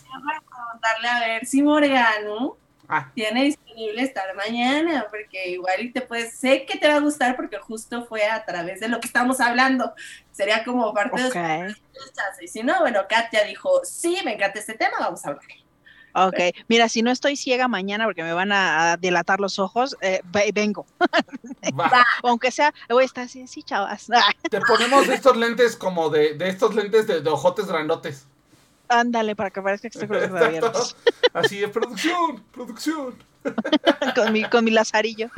S3: preguntarle a ver si Morgano
S2: Ah,
S3: tiene disponible estar mañana, porque igual y te puedes, sé que te va a gustar porque justo fue a través de lo que estamos hablando. Sería como parte de
S4: Ok,
S3: los chances. Y si no, bueno, Katia dijo, sí, me encanta este tema, vamos a hablar.
S4: ok. Mira, si no estoy ciega mañana porque me van a, a dilatar los ojos, eh, ve- vengo.
S2: va.
S4: Aunque sea, voy a estar así, sí, chavas.
S2: Te ponemos estos lentes como de, de estos lentes de, de ojotes grandotes.
S4: Ándale, para que parezca que estoy con los abiertos.
S2: Así es, producción, producción.
S4: con mi, con mi lazarillo.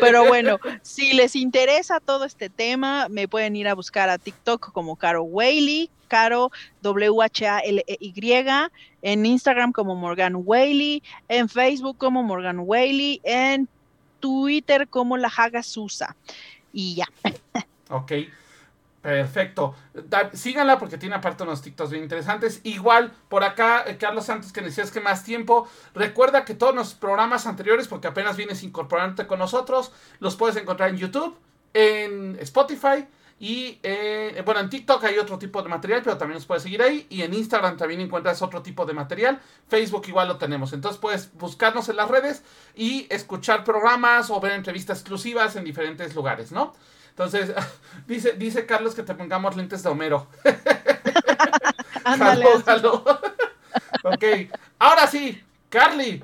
S4: Pero bueno, si les interesa todo este tema, me pueden ir a buscar a TikTok como Caro Whaley, Caro W-H-A-L-E-Y, en Instagram como Morgan Whaley, en Facebook como Morgan Whaley, en Twitter como La Haga Susa. Y ya.
S2: Ok, perfecto. Da- síganla porque tiene aparte unos TikToks bien interesantes. Igual, por acá, eh, Carlos Santos, que decías que más tiempo. Recuerda que todos los programas anteriores, porque apenas vienes incorporándote con nosotros, los puedes encontrar en YouTube, en Spotify y eh, bueno, en TikTok hay otro tipo de material, pero también nos puedes seguir ahí. Y en Instagram también encuentras otro tipo de material. Facebook igual lo tenemos. Entonces puedes buscarnos en las redes y escuchar programas o ver entrevistas exclusivas en diferentes lugares, ¿no? Entonces, dice, dice Carlos que te pongamos lentes de Homero.
S4: Ándale,
S2: Jalo, jalo. ok, ahora sí, Carly,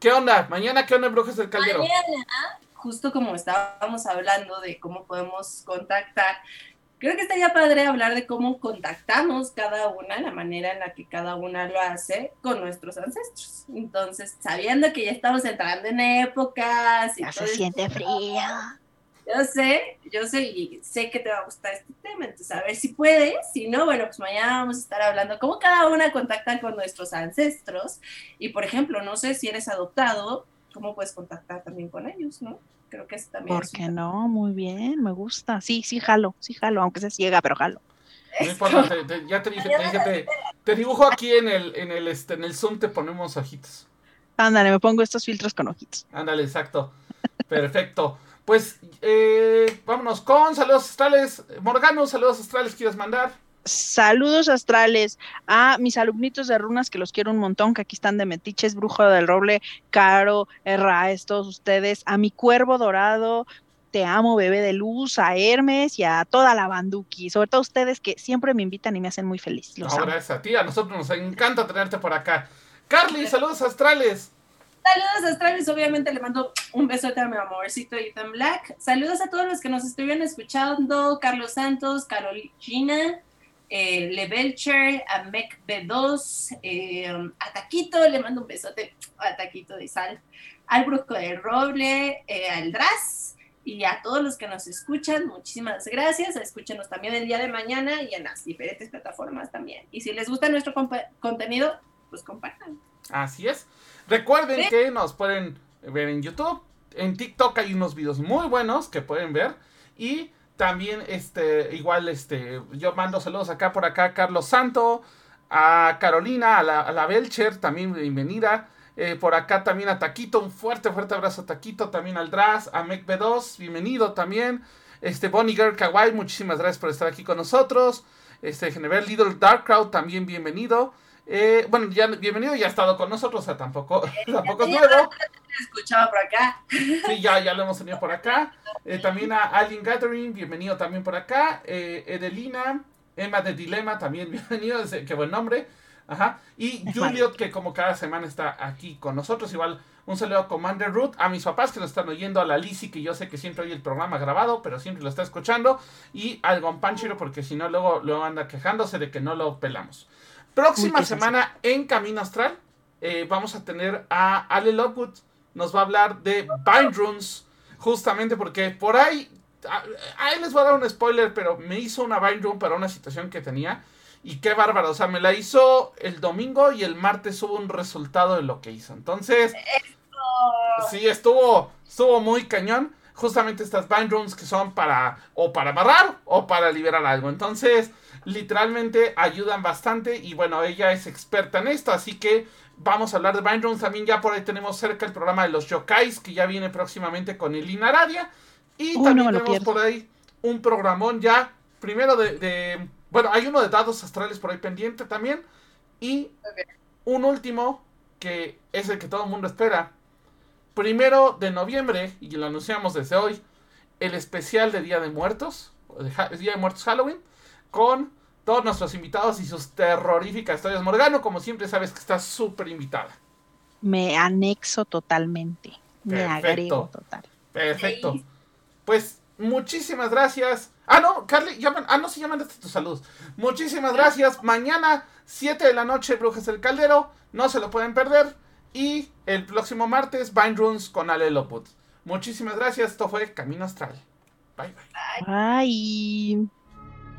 S2: ¿qué onda? Mañana, ¿qué onda en Brujas del Caldero?
S3: Mañana, justo como estábamos hablando de cómo podemos contactar, creo que estaría padre hablar de cómo contactamos cada una, la manera en la que cada una lo hace con nuestros ancestros. Entonces, sabiendo que ya estamos entrando en épocas y
S4: Ya se siente frío.
S3: Yo sé, yo sé y sé que te va a gustar este tema, entonces a ver si puedes, si no, bueno, pues mañana vamos a estar hablando cómo cada una contacta con nuestros ancestros y por ejemplo, no sé si eres adoptado, cómo puedes contactar también con ellos, ¿no? Creo que eso también
S4: ¿Por qué no? Muy bien, me gusta. Sí, sí, jalo, sí, jalo, aunque sea ciega, pero jalo.
S2: No importa, te- te- ya te dije, te, dije, te, te dibujo aquí en el, en el, este, en el Zoom, te ponemos ojitos.
S4: Ándale, me pongo estos filtros con ojitos.
S2: Ándale, exacto. Perfecto. Pues eh, vámonos con saludos astrales. Morgano, saludos astrales, ¿quieres mandar?
S4: Saludos astrales a mis alumnitos de runas que los quiero un montón, que aquí están de Metiches, Brujo del Roble, Caro, Erraes, todos ustedes, a mi cuervo dorado, te amo, bebé de luz, a Hermes y a toda la banduki, sobre todo ustedes que siempre me invitan y me hacen muy feliz. Los
S2: No,
S4: amo.
S2: gracias a ti, a nosotros nos encanta tenerte por acá. Carly, saludos astrales.
S3: Saludos astrales, obviamente le mando un besote a mi amorcito Ethan Black. Saludos a todos los que nos estuvieron escuchando, Carlos Santos, Carolina, eh, Lebelcher, a Mec B2, eh, a Taquito, le mando un besote a Taquito de Sal, al Brujo del Roble, eh, al Dras y a todos los que nos escuchan, muchísimas gracias. Escúchenos también el día de mañana y en las diferentes plataformas también. Y si les gusta nuestro contenido, pues compartan.
S2: Así es. Recuerden que nos pueden ver en YouTube. En TikTok hay unos videos muy buenos que pueden ver. Y también, este, igual, este, yo mando saludos acá por acá a Carlos Santo, a Carolina, a la, a la Belcher, también bienvenida. Eh, por acá también a Taquito, un fuerte, fuerte abrazo a Taquito, también al Dras, a Mec B2, bienvenido también. Este, Bonnie Girl Kawaii, muchísimas gracias por estar aquí con nosotros. Este, Genever Little Dark Crowd, también bienvenido. Eh, bueno, ya bienvenido, ya ha estado con nosotros, o sea, tampoco, tampoco es nuevo.
S3: Escuchaba por acá.
S2: Sí, ya, ya lo hemos tenido por acá. Eh, también a Alien Gathering, bienvenido también por acá. Eh, Edelina, Emma de Dilema, también bienvenido, qué buen nombre. Ajá. Y Juliet, que como cada semana está aquí con nosotros. Igual, un saludo a Commander Root, a mis papás que nos están oyendo, a la Lizzy, que yo sé que siempre oye el programa grabado, pero siempre lo está escuchando. Y al Gonpanchiro, porque si no, luego, luego anda quejándose de que no lo pelamos. Próxima
S4: Uy,
S2: semana en Camino Astral, eh, vamos a tener a Ale Lockwood. Nos va a hablar de Bind Runes, justamente porque por ahí, a- ahí les voy a dar un spoiler, pero me hizo una Bind Rune para una situación que tenía. Y qué bárbaro, o sea, me la hizo el domingo y el martes hubo un resultado de lo que hizo. Entonces, sí, estuvo, estuvo muy cañón. Justamente estas bind runes que son para o para amarrar o para liberar algo. Entonces, literalmente ayudan bastante. Y bueno, ella es experta en esto. Así que vamos a hablar de bind runes. También ya por ahí tenemos cerca el programa de los yokais que ya viene próximamente con el Inaradia. Y también
S4: no
S2: tenemos por ahí un programón ya. Primero de, de- Bueno, hay uno de dados astrales por ahí pendiente también. Y un último que es el que todo el mundo espera. Primero de noviembre, y lo anunciamos desde hoy, el especial de Día de Muertos, o de Día de Muertos Halloween, con todos nuestros invitados y sus terroríficas historias. Morgano, como siempre, sabes que está súper invitada.
S4: Me anexo totalmente. Me
S2: Perfecto.
S4: agrego total.
S2: Perfecto.
S3: Sí.
S2: Pues muchísimas gracias. Ah, no, Carly, llaman, ah, no se llaman hasta tus saludos. Muchísimas gracias. Mañana, 7 de la noche, Brujas del Caldero. No se lo pueden perder. Y el próximo martes, Bind Runes con Ale Lockwood. Muchísimas gracias. Esto fue Camino Astral. Bye, bye.
S4: Ay.